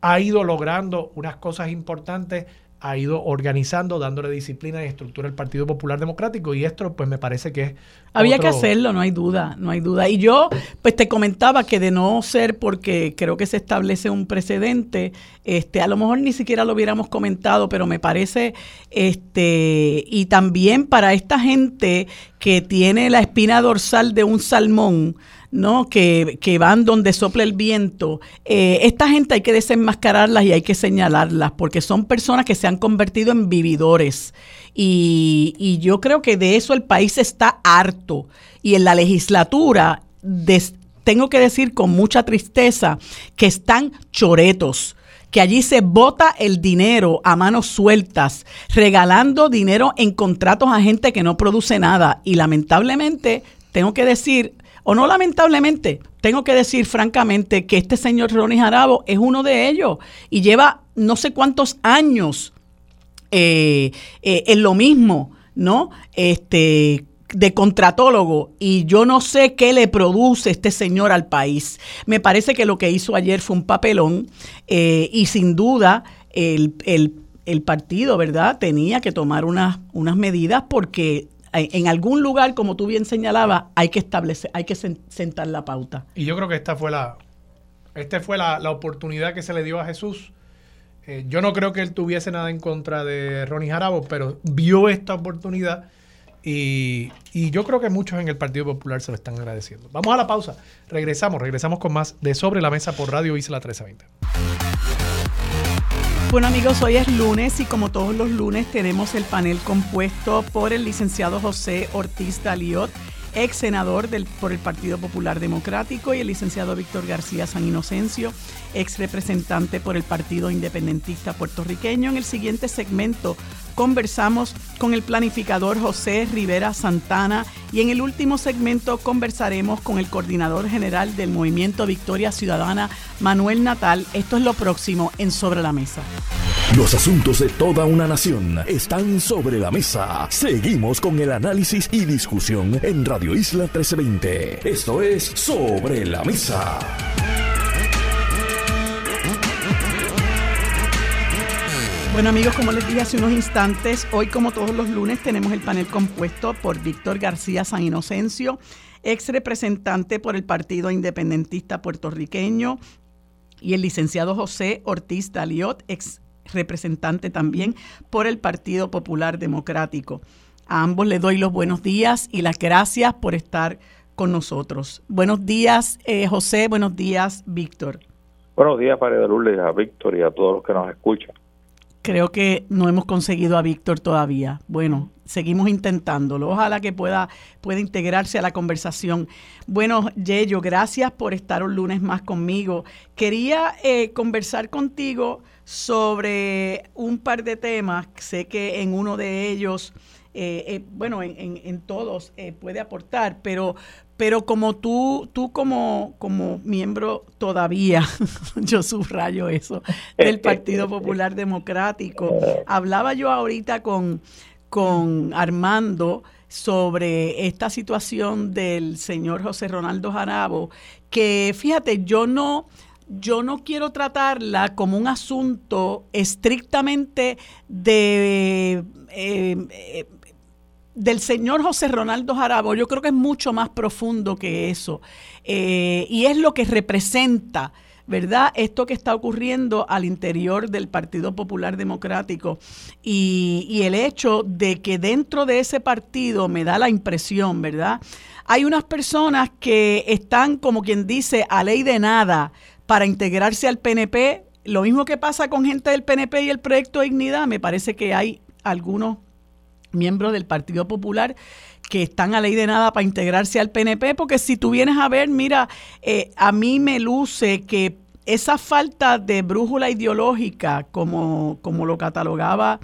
ha ido logrando unas cosas importantes, ha ido organizando, dándole disciplina y estructura al Partido Popular Democrático y esto pues me parece que es... Había que hacerlo, no hay duda, no hay duda. Y yo, pues te comentaba que de no ser porque creo que se establece un precedente, este, a lo mejor ni siquiera lo hubiéramos comentado, pero me parece, este, y también para esta gente que tiene la espina dorsal de un salmón, ¿no? Que, que van donde sopla el viento. Eh, esta gente hay que desenmascararlas y hay que señalarlas, porque son personas que se han convertido en vividores. Y, y yo creo que de eso el país está harto. Y en la legislatura, tengo que decir con mucha tristeza, que están choretos que allí se bota el dinero a manos sueltas, regalando dinero en contratos a gente que no produce nada. Y lamentablemente, tengo que decir, o no lamentablemente, tengo que decir francamente que este señor Ronnie Jarabo es uno de ellos y lleva no sé cuántos años eh, eh, en lo mismo, ¿no? Este de contratólogo y yo no sé qué le produce este señor al país. Me parece que lo que hizo ayer fue un papelón eh, y sin duda el, el- el partido, ¿verdad?, tenía que tomar unas, unas medidas porque en algún lugar, como tú bien señalabas, hay que establecer, hay que sentar la pauta. Y yo creo que esta fue la, esta fue la, oportunidad que se le dio a Jesús. Eh, yo no creo que él tuviese nada en contra de Ronnie Jarabo, pero vio esta oportunidad y, y, yo creo que muchos en el Partido Popular se lo están agradeciendo. Vamos a la pausa. Regresamos, regresamos con más de Sobre la Mesa por Radio Isla 1320. Bueno amigos, hoy es lunes y como todos los lunes tenemos el panel compuesto por el licenciado José Ortiz Daliot, ex senador del, por el Partido Popular Democrático, y el licenciado Víctor García San Inocencio, ex representante por el Partido Independentista Puertorriqueño. En el siguiente segmento conversamos con el planificador José Rivera Santana y en el último segmento conversaremos con el coordinador general del Movimiento Victoria Ciudadana, Manuel Natal. Esto es lo próximo en Sobre la Mesa. Los asuntos de toda una nación están sobre la mesa. Seguimos con el análisis y discusión en Radio Isla 1320. Esto es Sobre la Mesa. Bueno amigos, como les dije hace unos instantes, hoy como todos los lunes tenemos el panel compuesto por Víctor García San Inocencio, ex representante por el Partido Independentista Puertorriqueño, y el licenciado José Ortiz Daliot, ex representante también por el Partido Popular Democrático. A ambos les doy los buenos días y las gracias por estar con nosotros. Buenos días, eh, José. Buenos días, Víctor. Buenos días, María de a Víctor y a todos los que nos escuchan creo que no hemos conseguido a Víctor todavía. Bueno, seguimos intentándolo. Ojalá que pueda, pueda integrarse a la conversación. Bueno, Yeyo, gracias por estar un lunes más conmigo. Quería eh, conversar contigo sobre un par de temas. Sé que en uno de ellos, eh, eh, bueno, en, en todos puede aportar, pero pero como tú, tú como, como miembro todavía, yo subrayo eso, del Partido Popular Democrático, hablaba yo ahorita con, con Armando sobre esta situación del señor José Ronaldo Jarabo, que fíjate, yo no, yo no quiero tratarla como un asunto estrictamente de eh, eh, del señor José Ronaldo Jarabo, yo creo que es mucho más profundo que eso. Eh, y es lo que representa, ¿verdad? Esto que está ocurriendo al interior del Partido Popular Democrático y, y el hecho de que dentro de ese partido me da la impresión, ¿verdad? Hay unas personas que están, como quien dice, a ley de nada para integrarse al PNP. Lo mismo que pasa con gente del PNP y el proyecto Dignidad, me parece que hay algunos miembros del Partido Popular que están a ley de nada para integrarse al PNP, porque si tú vienes a ver, mira, eh, a mí me luce que esa falta de brújula ideológica, como, como lo catalogaba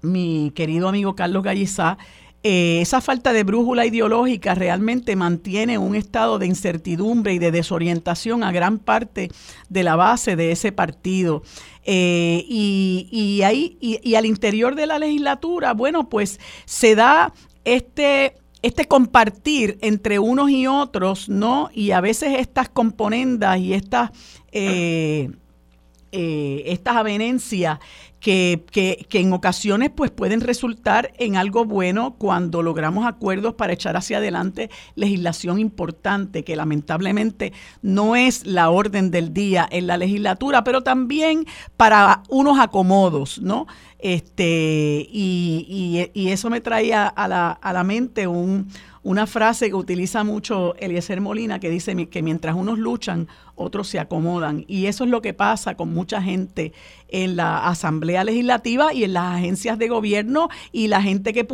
mi querido amigo Carlos Gallizá, eh, esa falta de brújula ideológica realmente mantiene un estado de incertidumbre y de desorientación a gran parte de la base de ese partido. Eh, y, ahí, y, al interior de la legislatura, bueno, pues se da este este compartir entre unos y otros, ¿no? Y a veces estas componendas y estas, eh, estas avenencias que, que, que, en ocasiones pues pueden resultar en algo bueno cuando logramos acuerdos para echar hacia adelante legislación importante que lamentablemente no es la orden del día en la legislatura, pero también para unos acomodos, ¿no? Este, y, y, y eso me traía a la, a la mente un, una frase que utiliza mucho Eliezer Molina que dice que mientras unos luchan, otros se acomodan. Y eso es lo que pasa con mucha gente en la Asamblea Legislativa y en las agencias de gobierno y la gente que,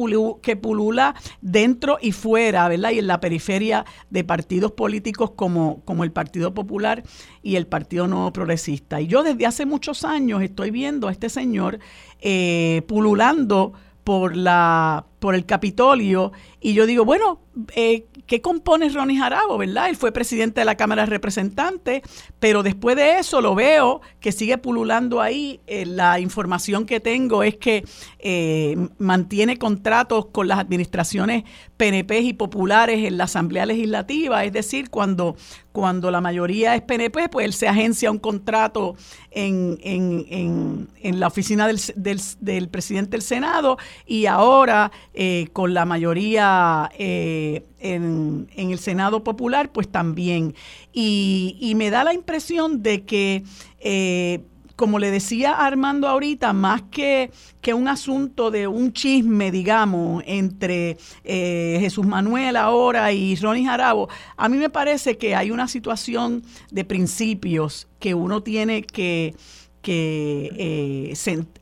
que pulula dentro y fuera, ¿verdad? Y en la periferia de partidos políticos como, como el Partido Popular y el Partido Nuevo Progresista. Y yo desde hace muchos años estoy viendo a este señor eh, pululando por la por el Capitolio y yo digo, bueno, eh, ¿qué compone Ronnie Jarabo, verdad? Él fue presidente de la Cámara de Representantes, pero después de eso lo veo que sigue pululando ahí. Eh, la información que tengo es que eh, mantiene contratos con las administraciones PNP y populares en la Asamblea Legislativa, es decir, cuando, cuando la mayoría es PNP, pues él se agencia un contrato en, en, en, la oficina del, del, presidente del Senado y ahora con la mayoría en, el Senado Popular, pues también. Y, me da la impresión de que, eh, como le decía Armando ahorita, más que, un asunto de un chisme, digamos, entre eh, Jesús Manuel ahora y Ronnie Jarabo, a mí me parece que hay una situación de principios que uno tiene que, que,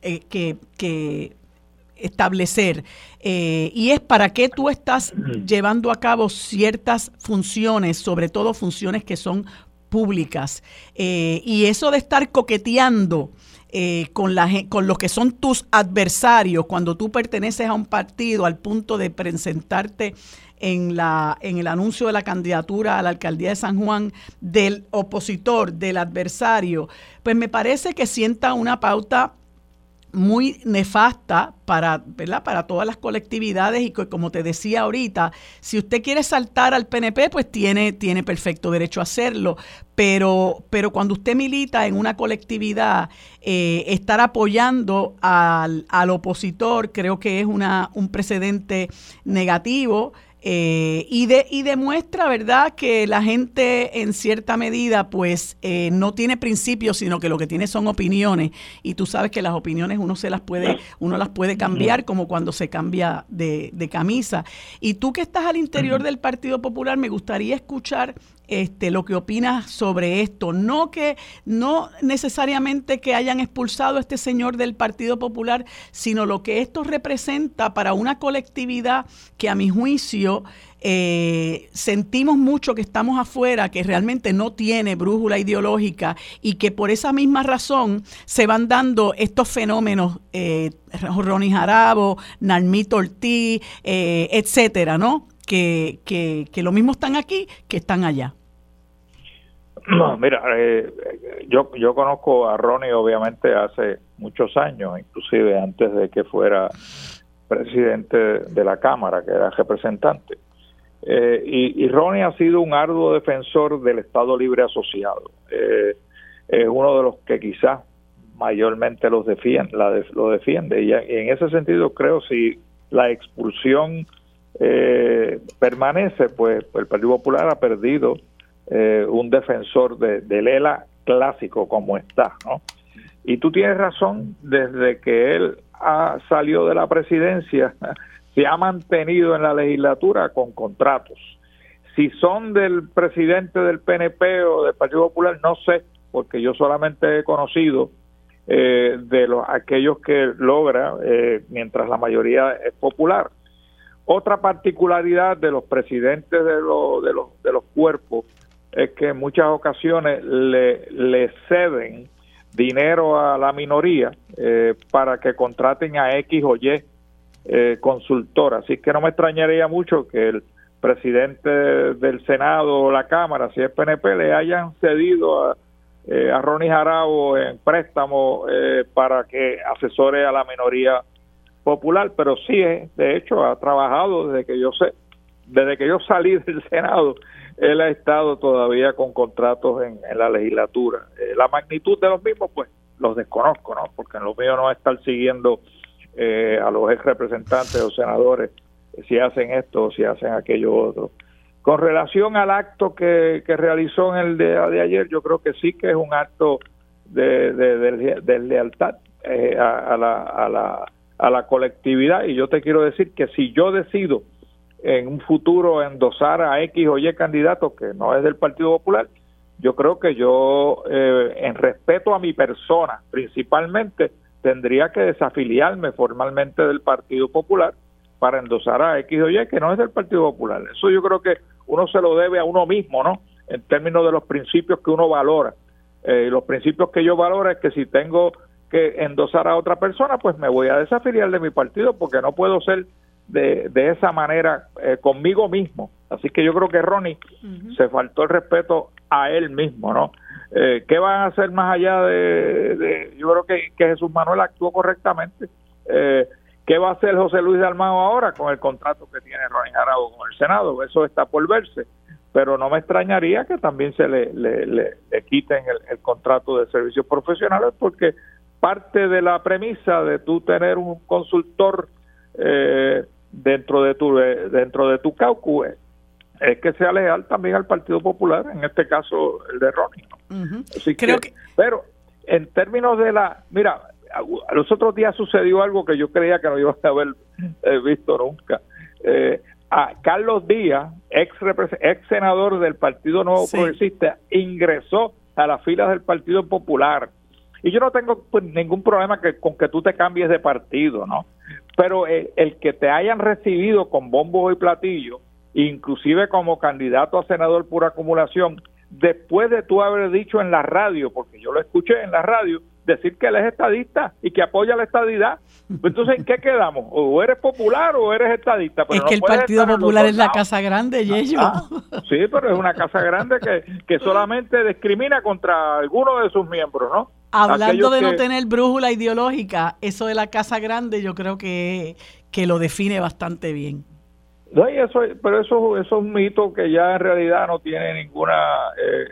eh, que, que establecer eh, y es para qué tú estás llevando a cabo ciertas funciones, sobre todo funciones que son públicas. Eh, y eso de estar coqueteando eh, con, la, con los que son tus adversarios cuando tú perteneces a un partido al punto de presentarte en, la, en el anuncio de la candidatura a la alcaldía de San Juan del opositor, del adversario, pues me parece que sienta una pauta muy nefasta para, ¿verdad? para todas las colectividades y como te decía ahorita, si usted quiere saltar al PNP, pues tiene, tiene perfecto derecho a hacerlo, pero, pero cuando usted milita en una colectividad, eh, estar apoyando al, al opositor creo que es una, un precedente negativo. Eh, y, de, y demuestra, ¿verdad?, que la gente en cierta medida, pues, eh, no tiene principios, sino que lo que tiene son opiniones. Y tú sabes que las opiniones uno se las puede, uno las puede cambiar, como cuando se cambia de, de camisa. Y tú que estás al interior del Partido Popular, me gustaría escuchar este, lo que opinas sobre esto. No que, no necesariamente que hayan expulsado a este señor del Partido Popular, sino lo que esto representa para una colectividad que a mi juicio eh, sentimos mucho que estamos afuera, que realmente no tiene brújula ideológica y que por esa misma razón se van dando estos fenómenos, eh, Ronnie Jarabo, Narmito Ortiz, eh, etcétera, ¿no? Que, que, que lo mismo están aquí que están allá. Mira, eh, yo, yo conozco a Ronnie obviamente hace muchos años, inclusive antes de que fuera presidente de la Cámara, que era representante. Eh, y, y, Ronnie ha sido un arduo defensor del Estado Libre Asociado. Eh, es uno de los que quizás mayormente los defiende, la lo defiende. Y, en ese sentido creo si la expulsión permanece, pues el Partido Popular ha perdido eh, un defensor de, del ELA clásico como está, ¿no? Y tú tienes razón, desde que él ha salido de la presidencia, se ha mantenido en la legislatura con contratos. Si son del presidente del PNP o del Partido Popular, no sé, porque yo solamente he conocido eh, de los aquellos que logra eh, mientras la mayoría es popular. Otra particularidad de los presidentes de, de, los, de los cuerpos es que en muchas ocasiones le, le ceden dinero a la minoría eh, para que contraten a X o Y eh, consultora. Así que no me extrañaría mucho que el presidente del Senado o la Cámara, si es PNP, le hayan cedido a, eh, a Ronnie Jarabo en préstamo eh, para que asesore a la minoría popular, pero sí, de hecho, ha trabajado desde que yo sé, desde que yo salí del Senado él ha estado todavía con contratos en, la legislatura. Eh, la magnitud de los mismos, pues los desconozco, ¿no? Porque en lo mío no es estar siguiendo eh, a los ex representantes o senadores si hacen esto o si hacen aquello otro. Con relación al acto que, realizó en el día de ayer, yo creo que sí que es un acto de, de, lealtad eh, a, la, a, la, a la colectividad y yo te quiero decir que si yo decido en un futuro endosar a X o Y candidato que no es del Partido Popular, yo creo que yo, eh, en respeto a mi persona, principalmente, tendría que desafiliarme formalmente del Partido Popular para endosar a X o Y que no es del Partido Popular. Eso yo creo que uno se lo debe a uno mismo, ¿no? En términos de los principios que uno valora. Eh, los principios que yo valoro es que si tengo que endosar a otra persona, pues me voy a desafiliar de mi partido porque no puedo ser de, de esa manera eh, conmigo mismo. Así que yo creo que Ronnie se faltó el respeto a él mismo, ¿no? Eh, ¿Qué van a hacer más allá de, yo creo que, que, Jesús Manuel actuó correctamente? Eh, ¿Qué va a hacer José Luis Dalmao ahora con el contrato que tiene Ronnie Jarabo con el Senado? Eso está por verse, pero no me extrañaría que también se le, le, quiten el, contrato de servicios profesionales porque parte de la premisa de tú tener un consultor eh, dentro de tu dentro de tu caucus es que sea leal también al Partido Popular, en este caso el de Ronnie. Creo que, Pero en términos de la... Mira, los otros días sucedió algo que yo creía que no iba a haber eh, visto nunca. Eh, a Carlos Díaz, ex, ex senador del Partido Nuevo Progresista, ingresó a las filas del Partido Popular. Y yo no tengo pues, ningún problema que, con que tú te cambies de partido, ¿no? Pero el, el que te hayan recibido con bombos y platillos inclusive como candidato a senador por acumulación, después de tú haber dicho en la radio, porque yo lo escuché en la radio, decir que él es estadista y que apoya la estadidad. Entonces, ¿en qué quedamos? O eres popular o eres estadista. es que el Partido Popular es la casa grande, ellos. Ah, sí, pero es una casa grande que, que solamente discrimina contra algunos de sus miembros, ¿no? Hablando de no tener brújula ideológica, eso de la casa grande yo creo que, que lo define bastante bien. No, eso, pero eso, es un mito que ya en realidad no tiene ninguna, eh,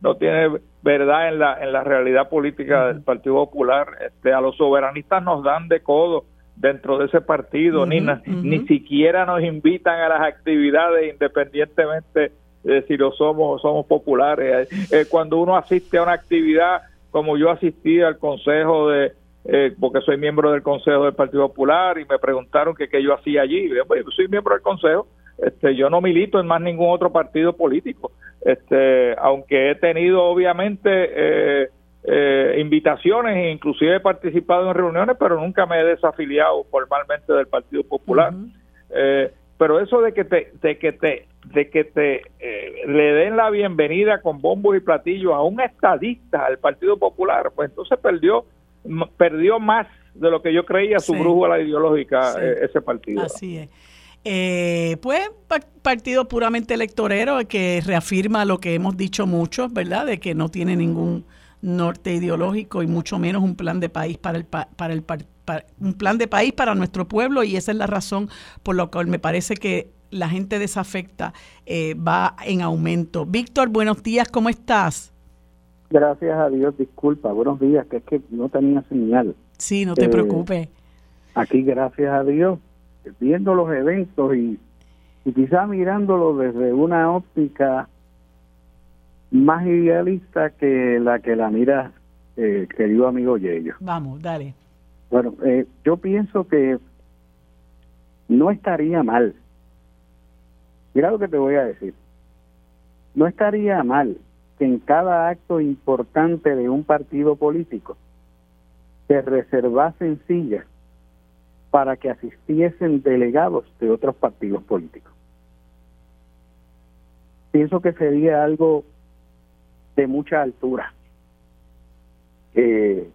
no tiene verdad en la, en la realidad política del Partido Popular. Este, a los soberanistas nos dan de codo dentro de ese partido, ni, ni siquiera nos invitan a las actividades independientemente de si lo somos o somos populares. Eh, cuando uno asiste a una actividad como yo asistí al Consejo de eh, porque soy miembro del Consejo del Partido Popular y me preguntaron que qué yo hacía allí. yo, pues, soy miembro del Consejo, este, yo no milito en más ningún otro partido político, este, aunque he tenido obviamente eh, eh, invitaciones e inclusive he participado en reuniones, pero nunca me he desafiliado formalmente del Partido Popular. pero eso de que te, de que te, de que te le den la bienvenida con bombos y platillos a un estadista al Partido Popular, pues entonces perdió perdió más de lo que yo creía su brújula ideológica eh, ese partido. Así es. Eh, pues partido puramente electorero que reafirma lo que hemos dicho muchos, ¿verdad? De que no tiene ningún norte ideológico y mucho menos un plan de país para el para el un plan de país para nuestro pueblo y esa es la razón por la cual me parece que la gente desafecta eh, va en aumento. Víctor, buenos días, ¿cómo estás? Gracias a Dios, disculpa, buenos días, que es que no tenía señal. Sí, no te eh, preocupes. Aquí, gracias a Dios, viendo los eventos y, y quizá mirándolo desde una óptica más idealista que la que la mira eh, querido amigo Yello. Vamos, dale. Bueno, eh, yo pienso que no estaría mal. Mira lo que te voy a decir. No estaría mal que en cada acto importante de un partido político se reservasen sillas para que asistiesen delegados de otros partidos políticos. Pienso que sería algo de mucha altura. Eh,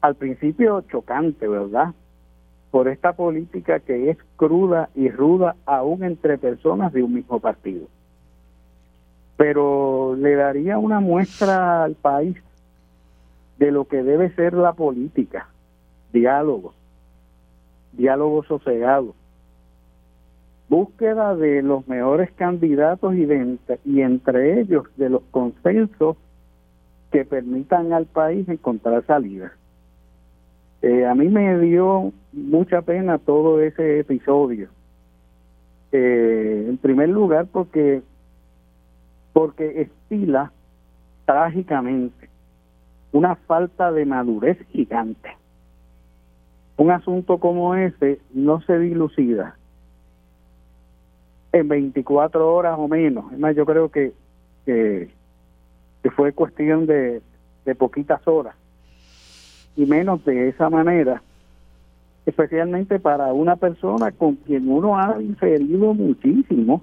al principio chocante, ¿verdad? Por esta política que es cruda y ruda aún entre personas de un mismo partido. Pero le daría una muestra al país de lo que debe ser la política, diálogo, diálogo sosegado, búsqueda de los mejores candidatos y, y entre ellos de los consensos que permitan al país encontrar salida. Eh, a mí me dio mucha pena todo ese episodio. Eh, en primer lugar porque porque estila trágicamente una falta de madurez gigante. Un asunto como ese no se dilucida en 24 horas o menos. Es más, yo creo que, que, fue cuestión de, de poquitas horas y menos de esa manera, especialmente para una persona con quien uno ha inferido muchísimo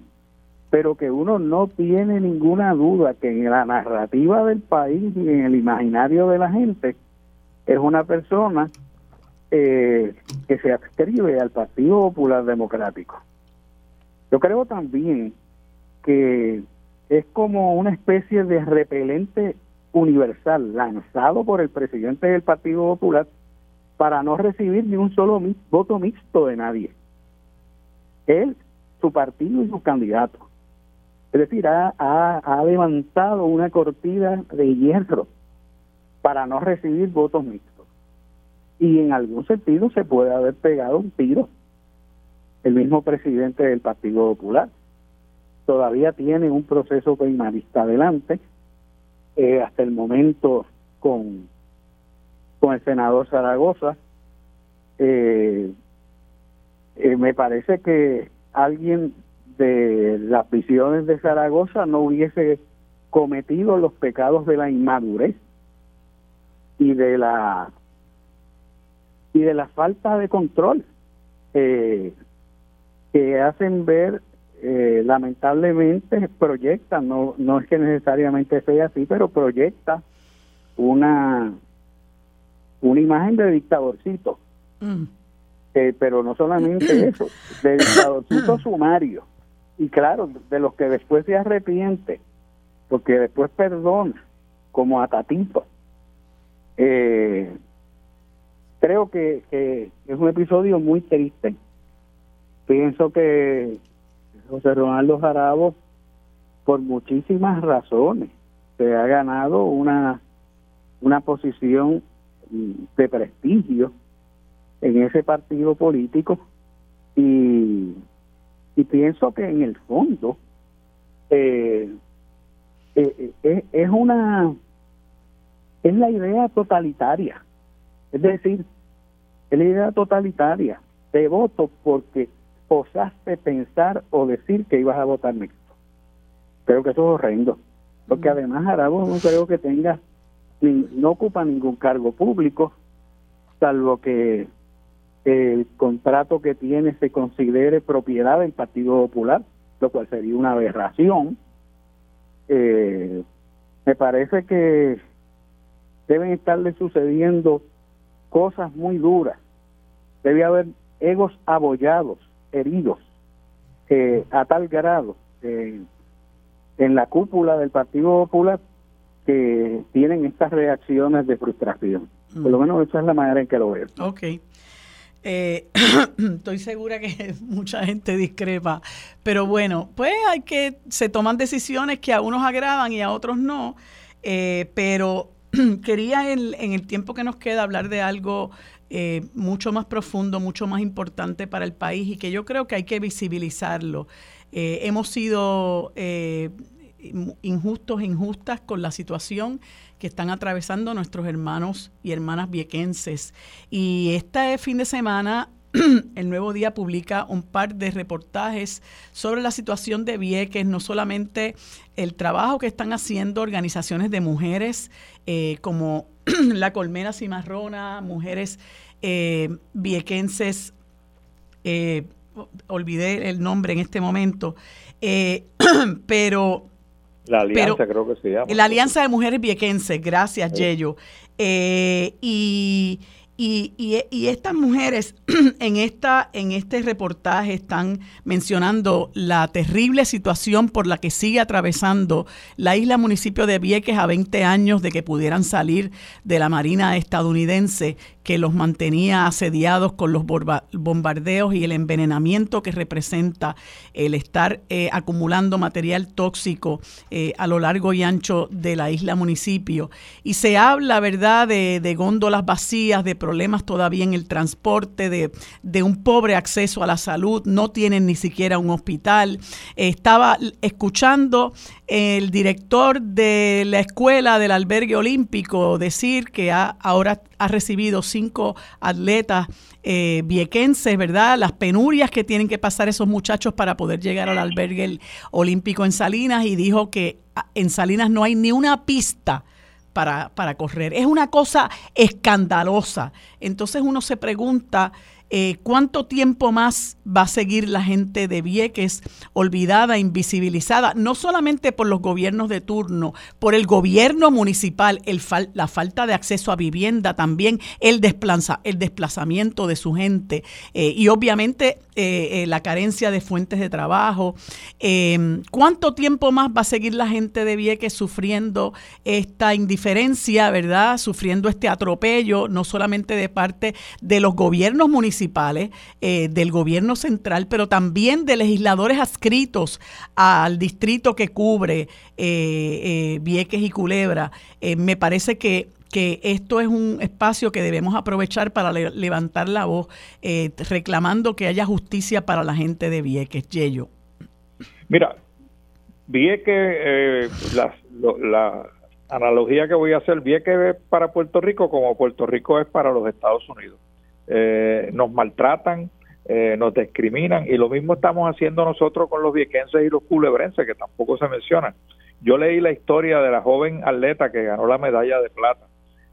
pero que uno no tiene ninguna duda que en la narrativa del país y en el imaginario de la gente es una persona eh, que se adscribe al Partido Popular Democrático. Yo creo también que es como una especie de repelente universal lanzado por el presidente del Partido Popular para no recibir ni un solo voto mixto de nadie. Él, su partido y sus candidatos. Es decir, ha, ha, levantado una cortina de hierro para no recibir votos mixtos. Y en algún sentido se puede haber pegado un tiro el mismo presidente del Partido Popular. Todavía tiene un proceso primarista adelante, eh, hasta el momento con, con el senador Zaragoza. Eh, eh, me parece que alguien de las visiones de Zaragoza no hubiese cometido los pecados de la inmadurez y de la y de la falta de control eh, que hacen ver eh, lamentablemente proyecta no no es que necesariamente sea así pero proyecta una una imagen de dictadorcito mm. eh, pero no solamente eso de dictadorcito sumario y claro, de los que después se arrepiente, porque después perdona, como a Tatito. Eh, creo que, es un episodio muy triste. Pienso que José Ronaldo Jarabo, por muchísimas razones, se ha ganado una, una posición de prestigio en ese partido político y y pienso que en el fondo eh, eh, eh, es una es la idea totalitaria. Es decir es la idea totalitaria te voto porque osaste pensar o decir que ibas a votar mixto creo que eso es horrendo porque además Arabo no creo que tenga no ocupa ningún cargo público salvo que el contrato que tiene se considere propiedad del Partido Popular, lo cual sería una aberración. Eh, me parece que deben estarle sucediendo cosas muy duras. Debe haber egos abollados, heridos, eh, a tal grado eh, en la cúpula del Partido Popular que tienen estas reacciones de frustración. Por lo mm. menos esa es la manera en que lo veo. Okay. Eh, estoy segura que mucha gente discrepa, pero bueno, pues hay que, se toman decisiones que a unos agradan y a otros no, eh, pero quería en, en, el tiempo que nos queda hablar de algo eh, mucho más profundo, mucho más importante para el país y que yo creo que hay que visibilizarlo. hemos sido injustos, injustas con la situación que están atravesando nuestros hermanos y hermanas viequenses. Y este fin de semana el Nuevo Día publica un par de reportajes sobre la situación de Vieques, no solamente el trabajo que están haciendo organizaciones de mujeres eh, como la Colmena Cimarrona, mujeres eh, viequenses, eh, olvidé el nombre en este momento, pero la alianza creo que se llama. La Alianza de Mujeres Viequenses, gracias, Yello. Eh, y y, y, estas mujeres en, esta, en este reportaje están mencionando la terrible situación por la que sigue atravesando la isla municipio de Vieques a 20 años de que pudieran salir de la Marina estadounidense que los mantenía asediados con los bombardeos y el envenenamiento que representa el estar eh, acumulando material tóxico eh, a lo largo y ancho de la isla municipio. Y se habla, ¿verdad?, de, de góndolas vacías, de problemas todavía en el transporte, de, un pobre acceso a la salud, no tienen ni siquiera un hospital. estaba escuchando el director de la escuela del albergue olímpico decir que ahora ha recibido cinco atletas eh, viequenses, ¿verdad? Las penurias que tienen que pasar esos muchachos para poder llegar al albergue olímpico en Salinas y dijo que ah, en Salinas no hay ni una pista para, para correr. Es una cosa escandalosa. Entonces uno se pregunta eh, ¿cuánto tiempo más va a seguir la gente de Vieques olvidada, invisibilizada, no solamente por los gobiernos de turno, por el gobierno municipal, el la falta de acceso a vivienda también, el, desplaza, el desplazamiento de su gente eh, y obviamente eh, la carencia de fuentes de trabajo? ¿Cuánto tiempo más va a seguir la gente de Vieques sufriendo esta indiferencia, verdad? Sufriendo este atropello, no solamente de parte de los gobiernos municipales, eh, del gobierno central, pero también de legisladores adscritos al distrito que cubre eh, eh, Vieques y Culebra. me parece que que esto es un espacio que debemos aprovechar para levantar la voz, reclamando que haya justicia para la gente de Vieques. Yello. Mira, Vieques, la, la, analogía que voy a hacer, Vieques es para Puerto Rico como Puerto Rico es para los Estados Unidos. Eh, nos maltratan, eh, nos discriminan y lo mismo estamos haciendo nosotros con los viequenses y los culebrenses que tampoco se mencionan. Yo leí la historia de la joven atleta que ganó la medalla de plata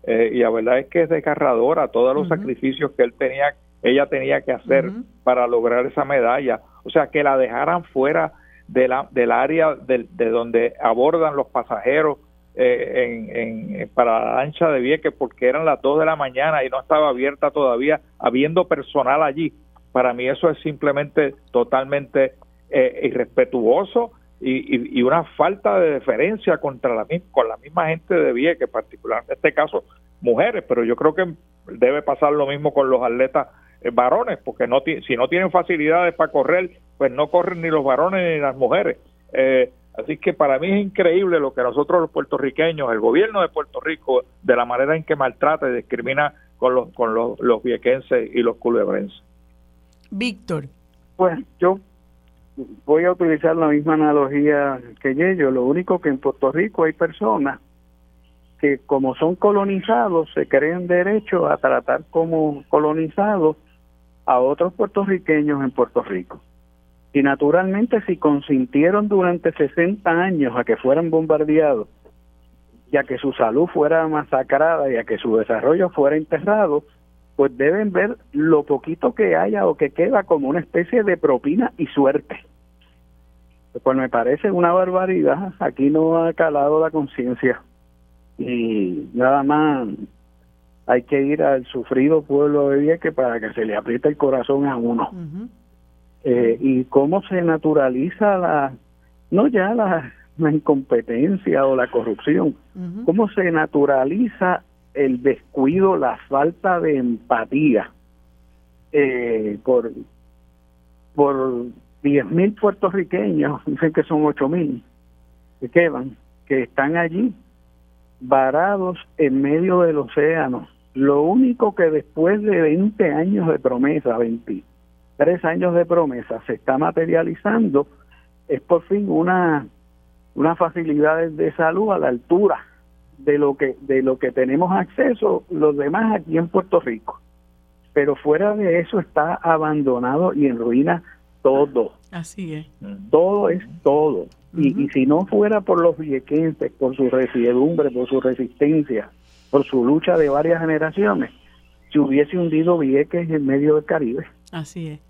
eh, y la verdad es que es desgarradora todos los sacrificios que él tenía, ella tenía que hacer para lograr esa medalla. O sea, que la dejaran fuera de la, del área de, de donde abordan los pasajeros eh, en, para la lancha de Vieques porque eran las 2 de la mañana y no estaba abierta todavía, habiendo personal allí. Para mí eso es simplemente totalmente eh, irrespetuoso y, una falta de deferencia contra la, con la misma gente de Vieques, particularmente en este caso mujeres, pero yo creo que debe pasar lo mismo con los atletas eh, varones, porque no si no tienen facilidades para correr, pues no corren ni los varones ni las mujeres. Eh, Así que para mí es increíble lo que nosotros los puertorriqueños, el gobierno de Puerto Rico, de la manera en que maltrata y discrimina con los, con los, los viequenses y los culebrenses. Víctor. Pues yo voy a utilizar la misma analogía que yo. Lo único que en Puerto Rico hay personas que como son colonizados se creen derecho a tratar como colonizados a otros puertorriqueños en Puerto Rico. Y naturalmente si consintieron durante 60 años a que fueran bombardeados y a que su salud fuera masacrada y a que su desarrollo fuera enterrado, pues deben ver lo poquito que haya o que queda como una especie de propina y suerte. Pues me parece una barbaridad. Aquí no ha calado la conciencia. Y nada más hay que ir al sufrido pueblo de Vieques para que se le apriete el corazón a uno. Eh, y cómo se naturaliza la, no ya la, incompetencia o la corrupción, cómo se naturaliza el descuido, la falta de empatía eh, por por mil puertorriqueños, dicen que son mil que quedan, que están allí varados en medio del océano. Lo único que después de 20 años de promesa, 20, tres años de promesa se está materializando, es por fin una, una facilidad de salud a la altura de lo que de lo que tenemos acceso los demás aquí en Puerto Rico. Pero fuera de eso está abandonado y en ruina todo. Así es. Todo es todo. y, y, si no fuera por los viequenses, por su residumbre, por su resistencia, por su lucha de varias generaciones, se hubiese hundido Vieques en medio del Caribe. Así es.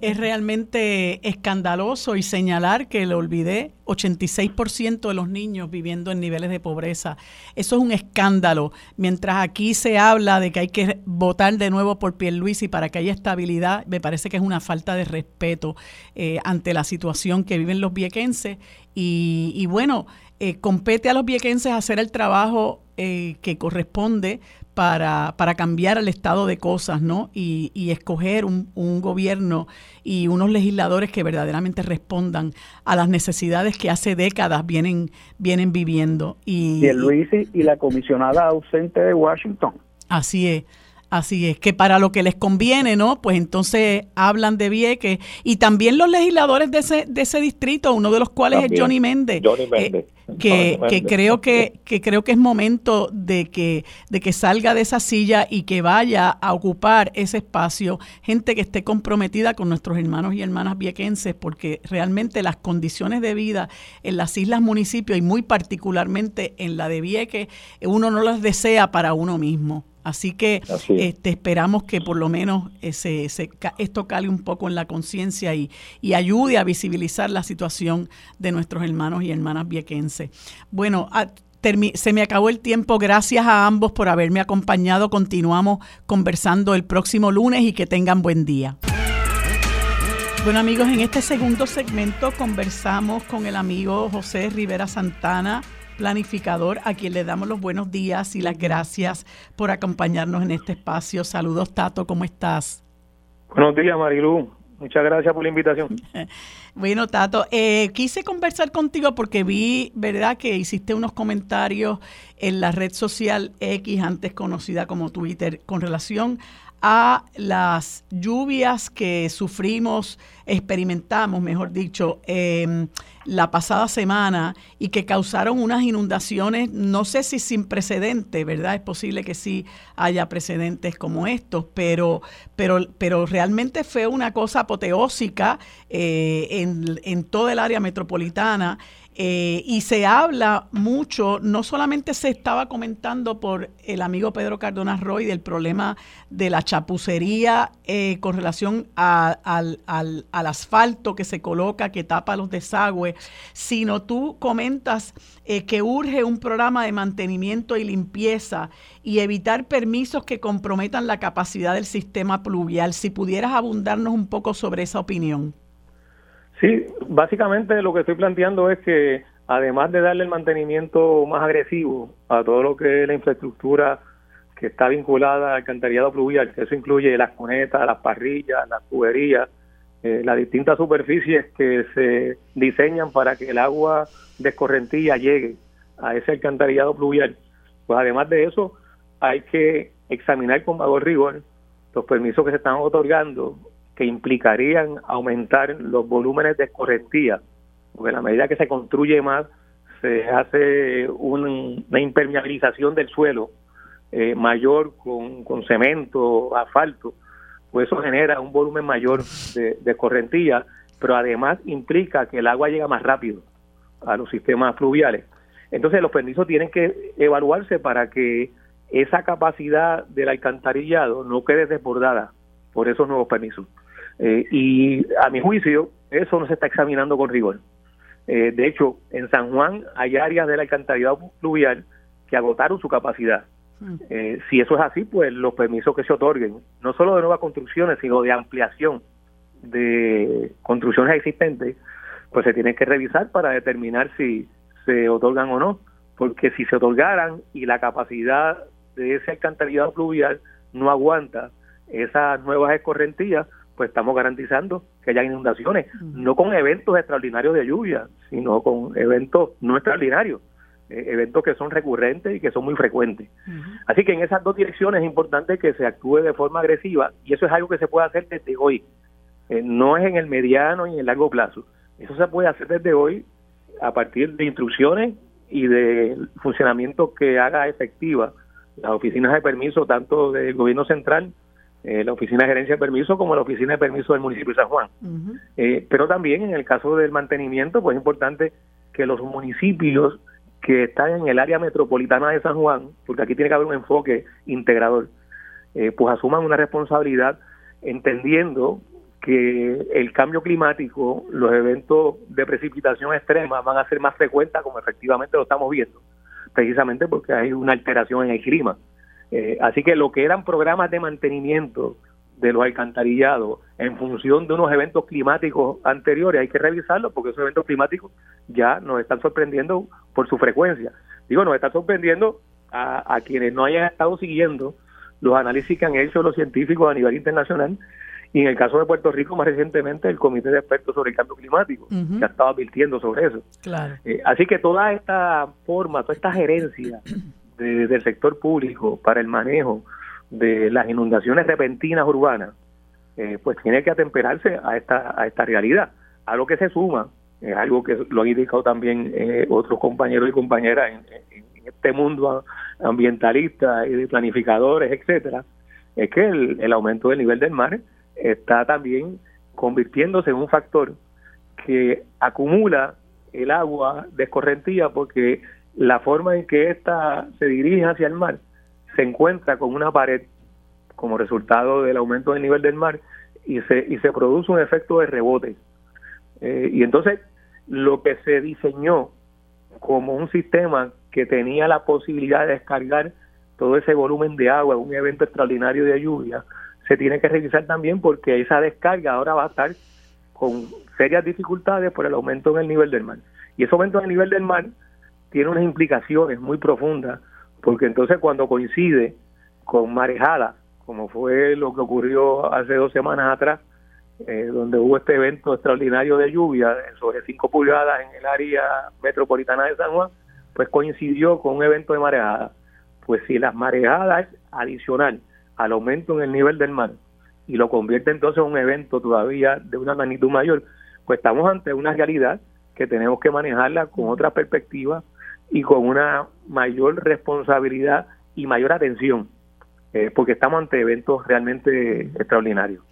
Es realmente escandaloso y señalar que lo olvidé, 86% de los niños viviendo en niveles de pobreza. Eso es un escándalo. Mientras aquí se habla de que hay que votar de nuevo por Pierluisi para que haya estabilidad, me parece que es una falta de respeto eh, ante la situación que viven los viequenses. Y, bueno, eh, compete a los viequenses hacer el trabajo eh, que corresponde para, para cambiar el estado de cosas, ¿no? Y, y escoger un, un, gobierno y unos legisladores que verdaderamente respondan a las necesidades que hace décadas vienen, vienen viviendo. Y, y Luis y la comisionada ausente de Washington. Así es. Así es, que para lo que les conviene, ¿no? Pues entonces hablan de Vieques. Y también los legisladores de ese, de ese distrito, uno de los cuales es Johnny Méndez. Johnny eh, Méndez. que, creo que, que, creo que es momento de que, de que salga de esa silla y que vaya a ocupar ese espacio gente que esté comprometida con nuestros hermanos y hermanas viequenses, porque realmente las condiciones de vida en las islas municipios y muy particularmente en la de Vieques, uno no las desea para uno mismo. Así que este, esperamos que por lo menos ese, esto cale un poco en la conciencia y, y, ayude a visibilizar la situación de nuestros hermanos y hermanas viequenses. Bueno, se me acabó el tiempo. Gracias a ambos por haberme acompañado. Continuamos conversando el próximo lunes y que tengan buen día. Bueno amigos, en este segundo segmento conversamos con el amigo José Rivera Santana, planificador, a quien le damos los buenos días y las gracias por acompañarnos en este espacio. Saludos Tato, ¿cómo estás? Buenos días Marilu, muchas gracias por la invitación. Bueno, Tato, eh, quise conversar contigo porque vi, ¿verdad?, que hiciste unos comentarios en la red social X, antes conocida como Twitter, con relación a las lluvias que sufrimos, experimentamos, mejor dicho, em, la pasada semana y que causaron unas inundaciones, no sé si sin precedentes, ¿verdad? Es posible que sí haya precedentes como estos, pero, pero, pero realmente fue una cosa apoteósica eh, en, en toda el área metropolitana eh, y se habla mucho, no solamente se estaba comentando por el amigo Pedro Cardona Roy del problema de la chapucería eh, con relación al, asfalto que se coloca, que tapa los desagües, sino tú comentas eh, que urge un programa de mantenimiento y limpieza y evitar permisos que comprometan la capacidad del sistema pluvial. Si pudieras abundarnos un poco sobre esa opinión. Sí, básicamente lo que estoy planteando es que además de darle el mantenimiento más agresivo a todo lo que es la infraestructura que está vinculada al alcantarillado pluvial, que eso incluye las cunetas, las parrillas, las tuberías, eh, las distintas superficies que se diseñan para que el agua de escorrentía llegue a ese alcantarillado pluvial, pues además de eso hay que examinar con mayor rigor los permisos que se están otorgando que implicarían aumentar los volúmenes de escorrentía, porque a la medida que se construye más, se hace una impermeabilización del suelo eh, mayor con, cemento, asfalto, pues eso genera un volumen mayor de, de escorrentía, pero además implica que el agua llega más rápido a los sistemas fluviales. Entonces los permisos tienen que evaluarse para que esa capacidad del alcantarillado no quede desbordada por esos nuevos permisos. Eh, y a mi juicio, eso no se está examinando con rigor. Eh, de hecho, en San Juan hay áreas del alcantarillado fluvial que agotaron su capacidad. Mm. Eh, si eso es así, pues los permisos que se otorguen, no solo de nuevas construcciones, sino de ampliación de construcciones existentes, pues se tienen que revisar para determinar si se otorgan o no. Porque si se otorgaran y la capacidad de ese alcantarillado fluvial no aguanta esas nuevas escorrentías, pues estamos garantizando que haya inundaciones, no con eventos extraordinarios de lluvia, sino con eventos no extraordinarios, eh, eventos que son recurrentes y que son muy frecuentes. Así que en esas dos direcciones es importante que se actúe de forma agresiva y eso es algo que se puede hacer desde hoy, eh, no es en el mediano y en el largo plazo. Eso se puede hacer desde hoy a partir de instrucciones y de funcionamiento que haga efectiva las oficinas de permiso tanto del gobierno central eh, la Oficina de Gerencia de Permiso como la Oficina de Permiso del municipio de San Juan. Eh, pero también en el caso del mantenimiento, pues es importante que los municipios que están en el área metropolitana de San Juan, porque aquí tiene que haber un enfoque integrador, eh, pues asuman una responsabilidad entendiendo que el cambio climático, los eventos de precipitación extrema van a ser más frecuentes como efectivamente lo estamos viendo, precisamente porque hay una alteración en el clima. Eh, así que lo que eran programas de mantenimiento de los alcantarillados en función de unos eventos climáticos anteriores, hay que revisarlos porque esos eventos climáticos ya nos están sorprendiendo por su frecuencia. Digo, nos están sorprendiendo a, quienes no hayan estado siguiendo los análisis que han hecho los científicos a nivel internacional y en el caso de Puerto Rico más recientemente el Comité de Expertos sobre el Cambio Climático, que ha estado advirtiendo sobre eso. Claro. Eh, así que toda esta forma, toda esta gerencia del sector público para el manejo de las inundaciones repentinas urbanas, eh, pues tiene que atemperarse a esta, a esta realidad. A lo que se suma, es algo que lo han indicado también eh, otros compañeros y compañeras en, este mundo ambientalista y de planificadores, etcétera, es que el, el aumento del nivel del mar está también convirtiéndose en un factor que acumula el agua de escorrentía porque la forma en que ésta se dirige hacia el mar se encuentra con una pared como resultado del aumento del nivel del mar y se, y se produce un efecto de rebote. Eh, y entonces lo que se diseñó como un sistema que tenía la posibilidad de descargar todo ese volumen de agua un evento extraordinario de lluvia, se tiene que revisar también porque esa descarga ahora va a estar con serias dificultades por el aumento en el nivel del mar. Y ese aumento en el nivel del mar tiene unas implicaciones muy profundas, porque entonces cuando coincide con marejada, como fue lo que ocurrió hace dos semanas atrás, eh, donde hubo este evento extraordinario de lluvia sobre 5 pulgadas en el área metropolitana de San Juan, pues coincidió con un evento de marejada. Pues si las marejadas es adicional al aumento en el nivel del mar y lo convierte entonces en un evento todavía de una magnitud mayor, pues estamos ante una realidad que tenemos que manejarla con otra perspectiva y con una mayor responsabilidad y mayor atención, eh, porque estamos ante eventos realmente extraordinarios.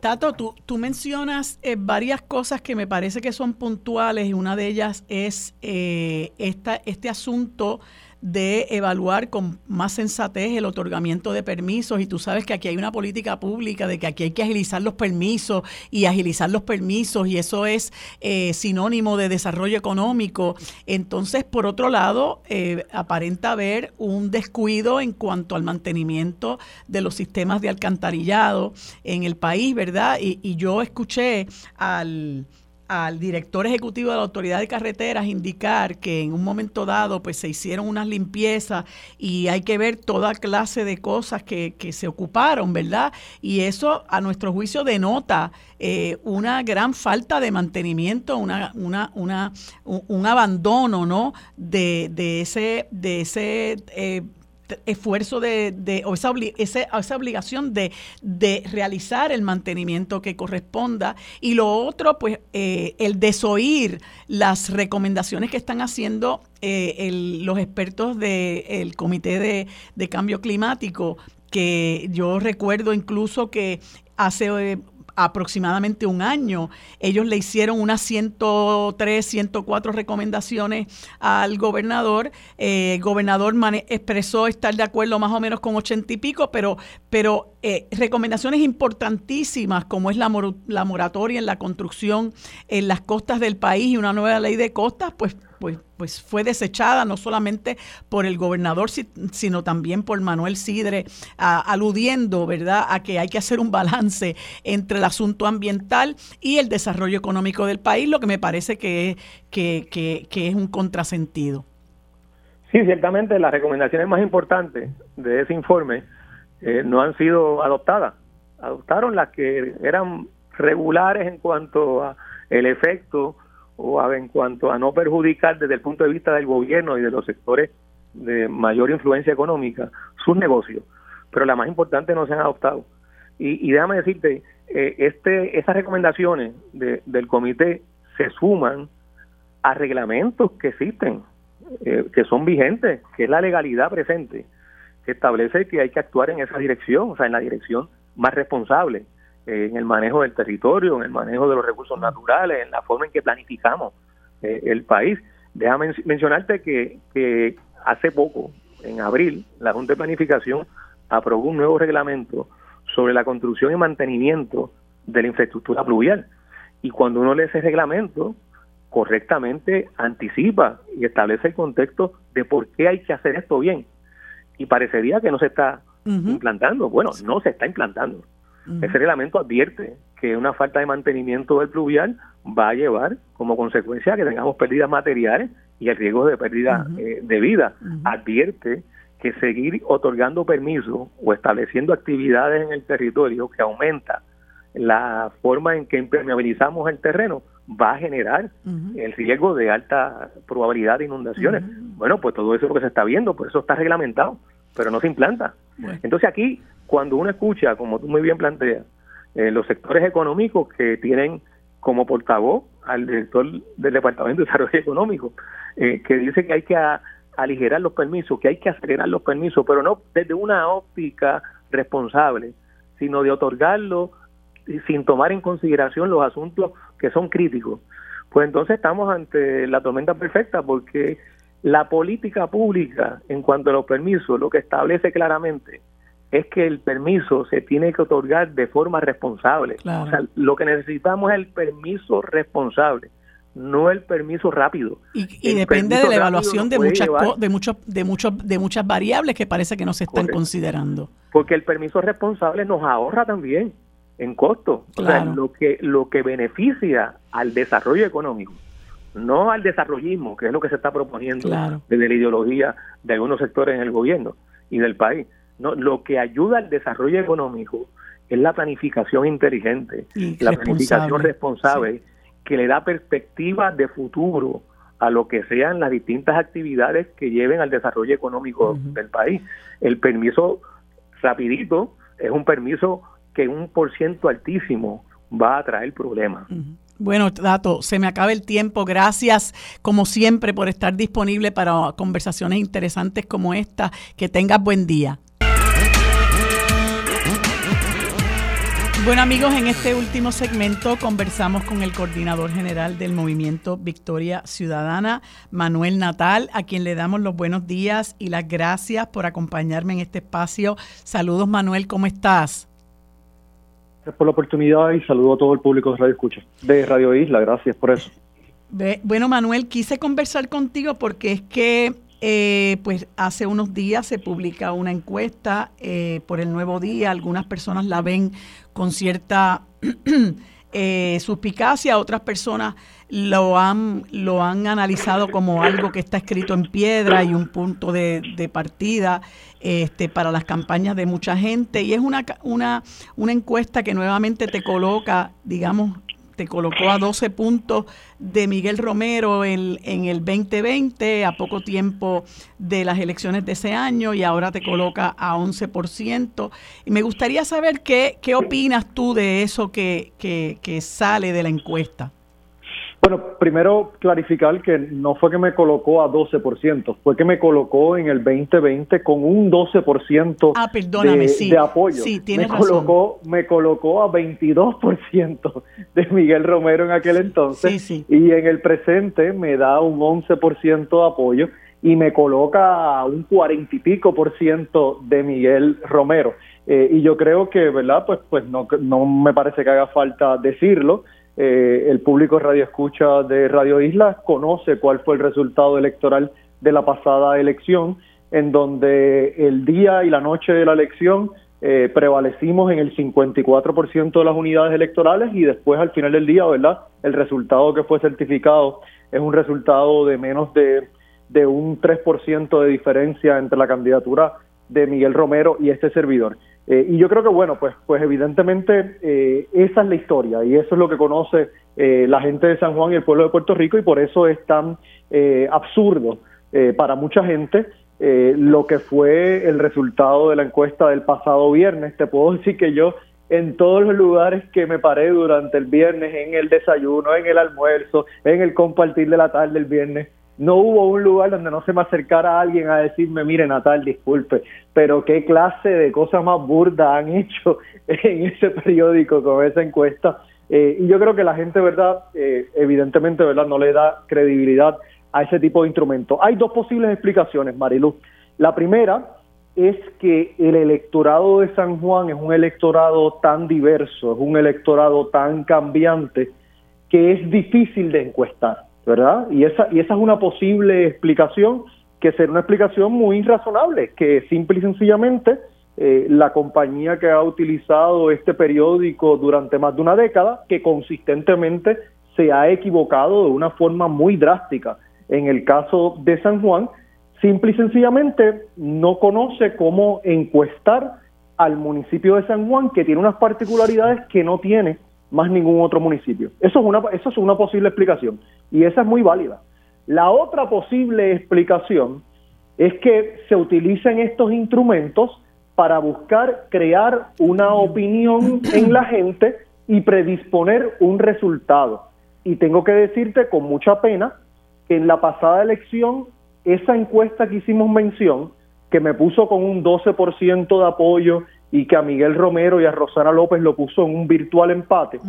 Tato, tú, tú mencionas eh, varias cosas que me parece que son puntuales y una de ellas es eh, esta, este asunto de evaluar con más sensatez el otorgamiento de permisos y tú sabes que aquí hay una política pública de que aquí hay que agilizar los permisos y agilizar los permisos y eso es eh, sinónimo de desarrollo económico. Entonces, por otro lado, eh, aparenta haber un descuido en cuanto al mantenimiento de los sistemas de alcantarillado en el país, ¿verdad? y yo escuché al al director ejecutivo de la Autoridad de Carreteras indicar que en un momento dado pues se hicieron unas limpiezas y hay que ver toda clase de cosas que, que se ocuparon, ¿verdad? Y eso a nuestro juicio denota eh, una gran falta de mantenimiento, una, una, una, un, abandono, ¿no? De, de ese, de ese eh, esfuerzo de, o esa, esa, obligación de, de, realizar el mantenimiento que corresponda. Y lo otro, pues, eh, el desoír las recomendaciones que están haciendo eh, los expertos del Comité de, de Cambio Climático, que yo recuerdo incluso que hace eh, aproximadamente un año. Ellos le hicieron unas 103, 104 recomendaciones al gobernador. Eh, el gobernador expresó estar de acuerdo más o menos con 80 y pico, pero, pero eh, recomendaciones importantísimas como es la, la moratoria en la construcción en las costas del país y una nueva ley de costas, pues pues, pues fue desechada no solamente por el gobernador, sino también por Manuel Sidre, aludiendo, ¿verdad?, a que hay que hacer un balance entre el asunto ambiental y el desarrollo económico del país, lo que me parece que, que, que, es un contrasentido. Sí, ciertamente las recomendaciones más importantes de ese informe eh, no han sido adoptadas. Adoptaron las que eran regulares en cuanto a el efecto o en cuanto a no perjudicar desde el punto de vista del gobierno y de los sectores de mayor influencia económica sus negocios, pero las más importantes no se han adoptado. Y, déjame decirte, eh, este, esas recomendaciones del comité se suman a reglamentos que existen, eh, que son vigentes, que es la legalidad presente, que establece que hay que actuar en esa dirección, o sea, en la dirección más responsable en el manejo del territorio, en el manejo de los recursos naturales, en la forma en que planificamos eh, el país. Déjame mencionarte que, que hace poco, en abril, la Junta de Planificación aprobó un nuevo reglamento sobre la construcción y mantenimiento de la infraestructura pluvial. Y cuando uno lee ese reglamento, correctamente anticipa y establece el contexto de por qué hay que hacer esto bien. Y parecería que no se está implantando. Bueno, no se está implantando. Ese reglamento advierte que una falta de mantenimiento del pluvial va a llevar como consecuencia que tengamos pérdidas materiales y el riesgo de pérdida eh, de vida. Advierte que seguir otorgando permisos o estableciendo actividades en el territorio que aumenta la forma en que impermeabilizamos el terreno va a generar el riesgo de alta probabilidad de inundaciones. Bueno, pues todo eso es lo que se está viendo, por eso está reglamentado, pero no se implanta. Entonces aquí cuando uno escucha, como tú muy bien planteas, eh, los sectores económicos que tienen como portavoz al director del Departamento de Desarrollo Económico, eh, que dice que hay que aligerar los permisos, que hay que acelerar los permisos, pero no desde una óptica responsable, sino de otorgarlo sin tomar en consideración los asuntos que son críticos. Pues entonces estamos ante la tormenta perfecta porque La política pública en cuanto a los permisos lo que establece claramente es que el permiso se tiene que otorgar de forma responsable. O sea, lo que necesitamos es el permiso responsable, no el permiso rápido. Y, depende de la evaluación de muchas de muchos de muchos de muchas variables que parece que no se están considerando. Porque el permiso responsable nos ahorra también en costo. O sea, lo que lo que beneficia al desarrollo económico, no al desarrollismo, que es lo que se está proponiendo desde la ideología de algunos sectores en el gobierno y del país no, lo que ayuda al desarrollo económico es la planificación inteligente, la planificación responsable, que le da perspectiva de futuro a lo que sean las distintas actividades que lleven al desarrollo económico del país. El permiso rapidito es un permiso que un por ciento altísimo va a traer problemas. Bueno, Dato, se me acaba el tiempo. Gracias, como siempre, por estar disponible para conversaciones interesantes como esta. Que tengas buen día. Bueno amigos, en este último segmento conversamos con el coordinador general del movimiento Victoria Ciudadana, Manuel Natal, a quien le damos los buenos días y las gracias por acompañarme en este espacio. Saludos Manuel, ¿cómo estás? Gracias por la oportunidad y saludo a todo el público de Radio Escucha, de Radio Isla, gracias por eso. Bueno Manuel, quise conversar contigo porque es que eh, pues hace unos días se publica una encuesta eh, por el Nuevo Día. Algunas personas la ven con cierta eh, suspicacia, otras personas lo han, lo han analizado como algo que está escrito en piedra y un punto de, partida este, para las campañas de mucha gente. Y es una, una, una encuesta que nuevamente te coloca, digamos, te colocó a 12 puntos de Miguel Romero en, en, el 2020, a poco tiempo de las elecciones de ese año, y ahora te coloca a 11%. Y me gustaría saber qué, qué opinas tú de eso que, que, que sale de la encuesta. Bueno, primero clarificar que no fue que me colocó a 12%, fue que me colocó en el 2020 con un 12% ah, de, de, apoyo. Sí, me colocó, me colocó a 22% de Miguel Romero en aquel entonces y en el presente me da un 11% de apoyo y me coloca a un 40 y pico por ciento de Miguel Romero. Eh, y yo creo que, ¿verdad? Pues, pues no, no me parece que haga falta decirlo. Eh, el público radio escucha de Radio Isla conoce cuál fue el resultado electoral de la pasada elección, en donde el día y la noche de la elección eh, prevalecimos en el 54% de las unidades electorales y después al final del día, ¿verdad? El resultado que fue certificado es un resultado de menos de, de un 3% de diferencia entre la candidatura de Miguel Romero y este servidor. Eh, y yo creo que, bueno, pues, pues evidentemente eh, esa es la historia y eso es lo que conoce eh, la gente de San Juan y el pueblo de Puerto Rico y por eso es tan absurdo para mucha gente lo que fue el resultado de la encuesta del pasado viernes. Te puedo decir que yo en todos los lugares que me paré durante el viernes, en el desayuno, en el almuerzo, en el compartir de la tarde el viernes, no hubo un lugar donde no se me acercara alguien a decirme, mire Natal, disculpe, pero qué clase de cosas más burdas han hecho en ese periódico con esa encuesta. Eh, y yo creo que la gente, ¿verdad? Eh, evidentemente, ¿verdad? No le da credibilidad a ese tipo de instrumentos. Hay dos posibles explicaciones, Marilu. La primera es que el electorado de San Juan es un electorado tan diverso, es un electorado tan cambiante, que es difícil de encuestar. ¿Verdad? Y esa, y esa es una posible explicación que será una explicación muy razonable, que simple y sencillamente eh, la compañía que ha utilizado este periódico durante más de una década, que consistentemente se ha equivocado de una forma muy drástica. En el caso de San Juan, simple y sencillamente no conoce cómo encuestar al municipio de San Juan, que tiene unas particularidades que no tiene más ningún otro municipio. Eso es una, eso es una posible explicación y esa es muy válida. La otra posible explicación es que se utilicen estos instrumentos para buscar crear una opinión en la gente y predisponer un resultado. Y tengo que decirte con mucha pena que en la pasada elección, esa encuesta que hicimos mención, que me puso con un 12% de apoyo y que a Miguel Romero y a Rosana López lo puso en un virtual empate,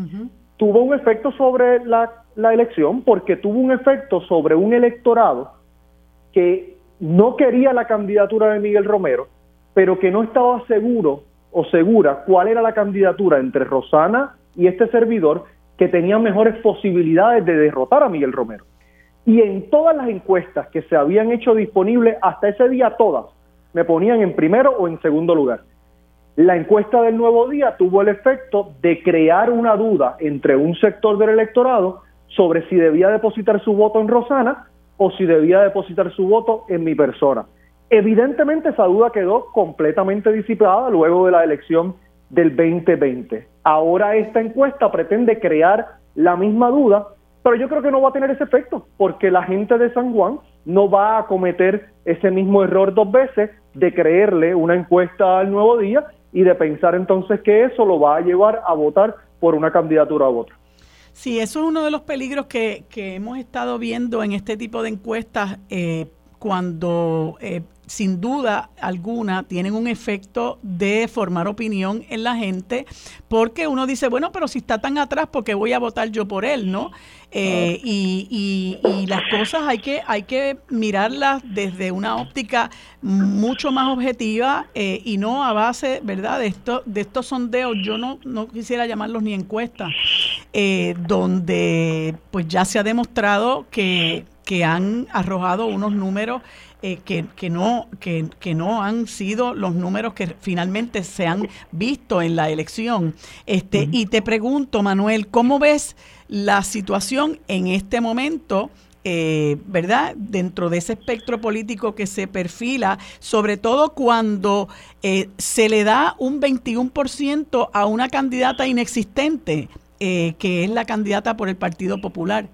tuvo un efecto sobre la, la, elección porque tuvo un efecto sobre un electorado que no quería la candidatura de Miguel Romero, pero que no estaba seguro o segura cuál era la candidatura entre Rosana y este servidor que tenía mejores posibilidades de derrotar a Miguel Romero. Y en todas las encuestas que se habían hecho disponibles hasta ese día, todas, me ponían en primero o en segundo lugar. La encuesta del nuevo día tuvo el efecto de crear una duda entre un sector del electorado sobre si debía depositar su voto en Rosana o si debía depositar su voto en mi persona. Evidentemente esa duda quedó completamente disipada luego de la elección del 2020. Ahora esta encuesta pretende crear la misma duda, pero yo creo que no va a tener ese efecto, porque la gente de San Juan no va a cometer ese mismo error dos veces de creerle una encuesta al nuevo día y de pensar entonces que eso lo va a llevar a votar por una candidatura a otra. Sí, eso es uno de los peligros que, que hemos estado viendo en este tipo de encuestas eh, cuando eh, sin duda alguna tienen un efecto de formar opinión en la gente, porque uno dice, bueno, pero si está tan atrás, ¿por qué voy a votar yo por él? ¿no? Eh, y, las cosas hay que, hay que mirarlas desde una óptica mucho más objetiva eh, y no a base, ¿verdad?, de, esto, de estos sondeos, yo no, no quisiera llamarlos ni encuestas, eh, donde pues ya se ha demostrado que, que han arrojado unos números eh, que, que, no, que, que, no han sido los números que finalmente se han visto en la elección. Este, Y te pregunto, Manuel, ¿cómo ves la situación en este momento? Eh, ¿verdad? Dentro de ese espectro político que se perfila, sobre todo cuando eh, se le da un 21% a una candidata inexistente, que es la candidata por el Partido Popular.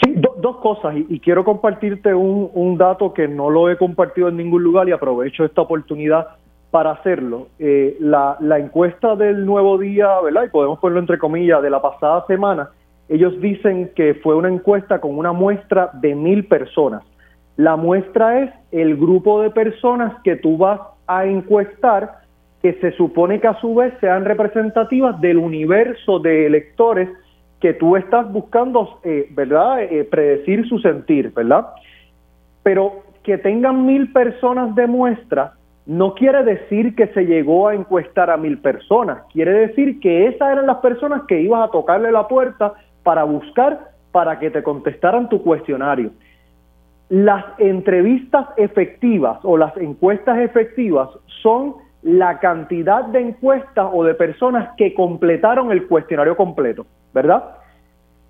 Sí, dos cosas y, quiero compartirte un, dato que no lo he compartido en ningún lugar y aprovecho esta oportunidad para hacerlo. Eh, la, la, encuesta del nuevo día, ¿verdad? Y podemos ponerlo entre comillas, de la pasada semana, ellos dicen que fue una encuesta con una muestra de mil personas. La muestra es el grupo de personas que tú vas a encuestar que se supone que a su vez sean representativas del universo de electores que tú estás buscando, eh, ¿verdad?, eh, predecir su sentir, ¿verdad? Pero que tengan mil personas de muestra no quiere decir que se llegó a encuestar a mil personas, quiere decir que esas eran las personas que ibas a tocarle la puerta para buscar, para que te contestaran tu cuestionario. Las entrevistas efectivas o las encuestas efectivas son la cantidad de encuestas o de personas que completaron el cuestionario completo. ¿verdad?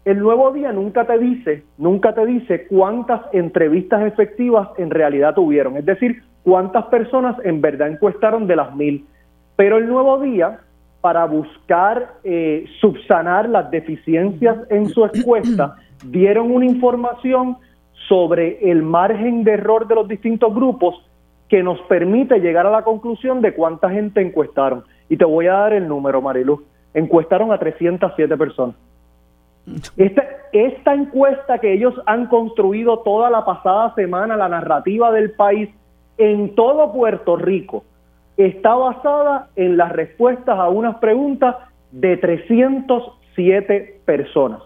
El nuevo día nunca te dice, nunca te dice cuántas entrevistas efectivas en realidad tuvieron, es decir, cuántas personas en verdad encuestaron de las mil. Pero el nuevo día, para buscar eh, subsanar las deficiencias en su encuesta, dieron una información sobre el margen de error de los distintos grupos que nos permite llegar a la conclusión de cuánta gente encuestaron. Y te voy a dar el número, Marilu encuestaron a 307 personas. Esta, esta encuesta que ellos han construido toda la pasada semana, la narrativa del país en todo Puerto Rico, está basada en las respuestas a unas preguntas de 307 personas.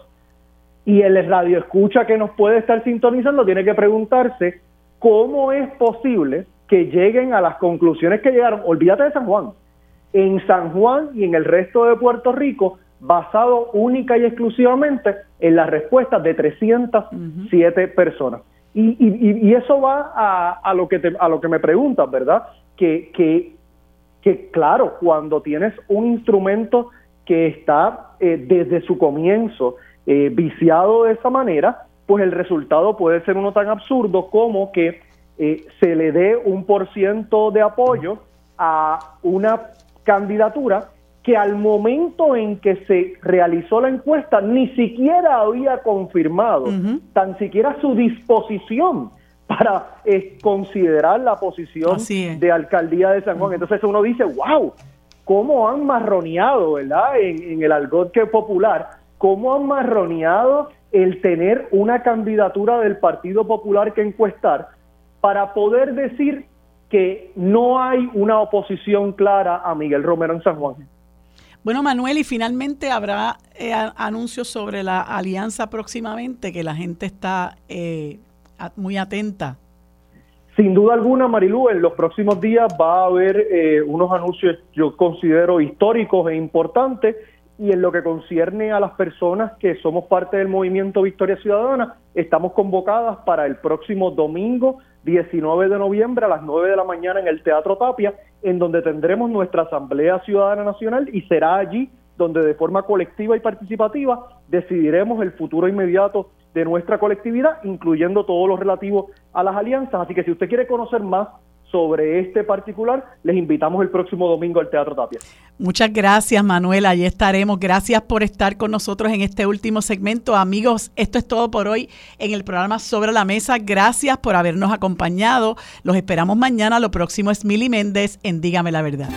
Y el radio escucha que nos puede estar sintonizando tiene que preguntarse cómo es posible que lleguen a las conclusiones que llegaron. Olvídate de San Juan en San Juan y en el resto de Puerto Rico basado única y exclusivamente en las respuestas de 307 personas. Y, y, eso va a, lo que a lo que me preguntas, ¿verdad? Que, que, que claro, cuando tienes un instrumento que está eh, desde su comienzo eh, viciado de esa manera, pues el resultado puede ser uno tan absurdo como que eh, se le dé un por ciento de apoyo a una candidatura que al momento en que se realizó la encuesta ni siquiera había confirmado tan siquiera su disposición para eh, considerar la posición de alcaldía de San Juan. Entonces uno dice, wow, cómo han marroneado, ¿verdad? En, en el algodque popular, cómo han marroneado el tener una candidatura del Partido Popular que encuestar para poder decir que no hay una oposición clara a Miguel Romero en San Juan. Bueno, Manuel, y finalmente habrá eh, anuncios sobre la alianza próximamente, que la gente está eh, muy atenta Sin duda alguna, Marilú, en los próximos días va a haber eh, unos anuncios yo considero históricos e importantes y en lo que concierne a las personas que somos parte del movimiento Victoria Ciudadana, estamos convocadas para el próximo domingo 19 de noviembre a las 9 de la mañana en el Teatro Tapia, en donde tendremos nuestra Asamblea Ciudadana Nacional y será allí donde de forma colectiva y participativa decidiremos el futuro inmediato de nuestra colectividad, incluyendo todo lo relativo a las alianzas. Así que si usted quiere conocer más sobre este particular, les invitamos el próximo domingo al Teatro Tapia. Muchas gracias, Manuel. Allí estaremos. Gracias por estar con nosotros en este último segmento. Amigos, esto es todo por hoy en el programa Sobre la Mesa. Gracias por habernos acompañado. Los esperamos mañana. Lo próximo es Mili Méndez en Dígame la Verdad.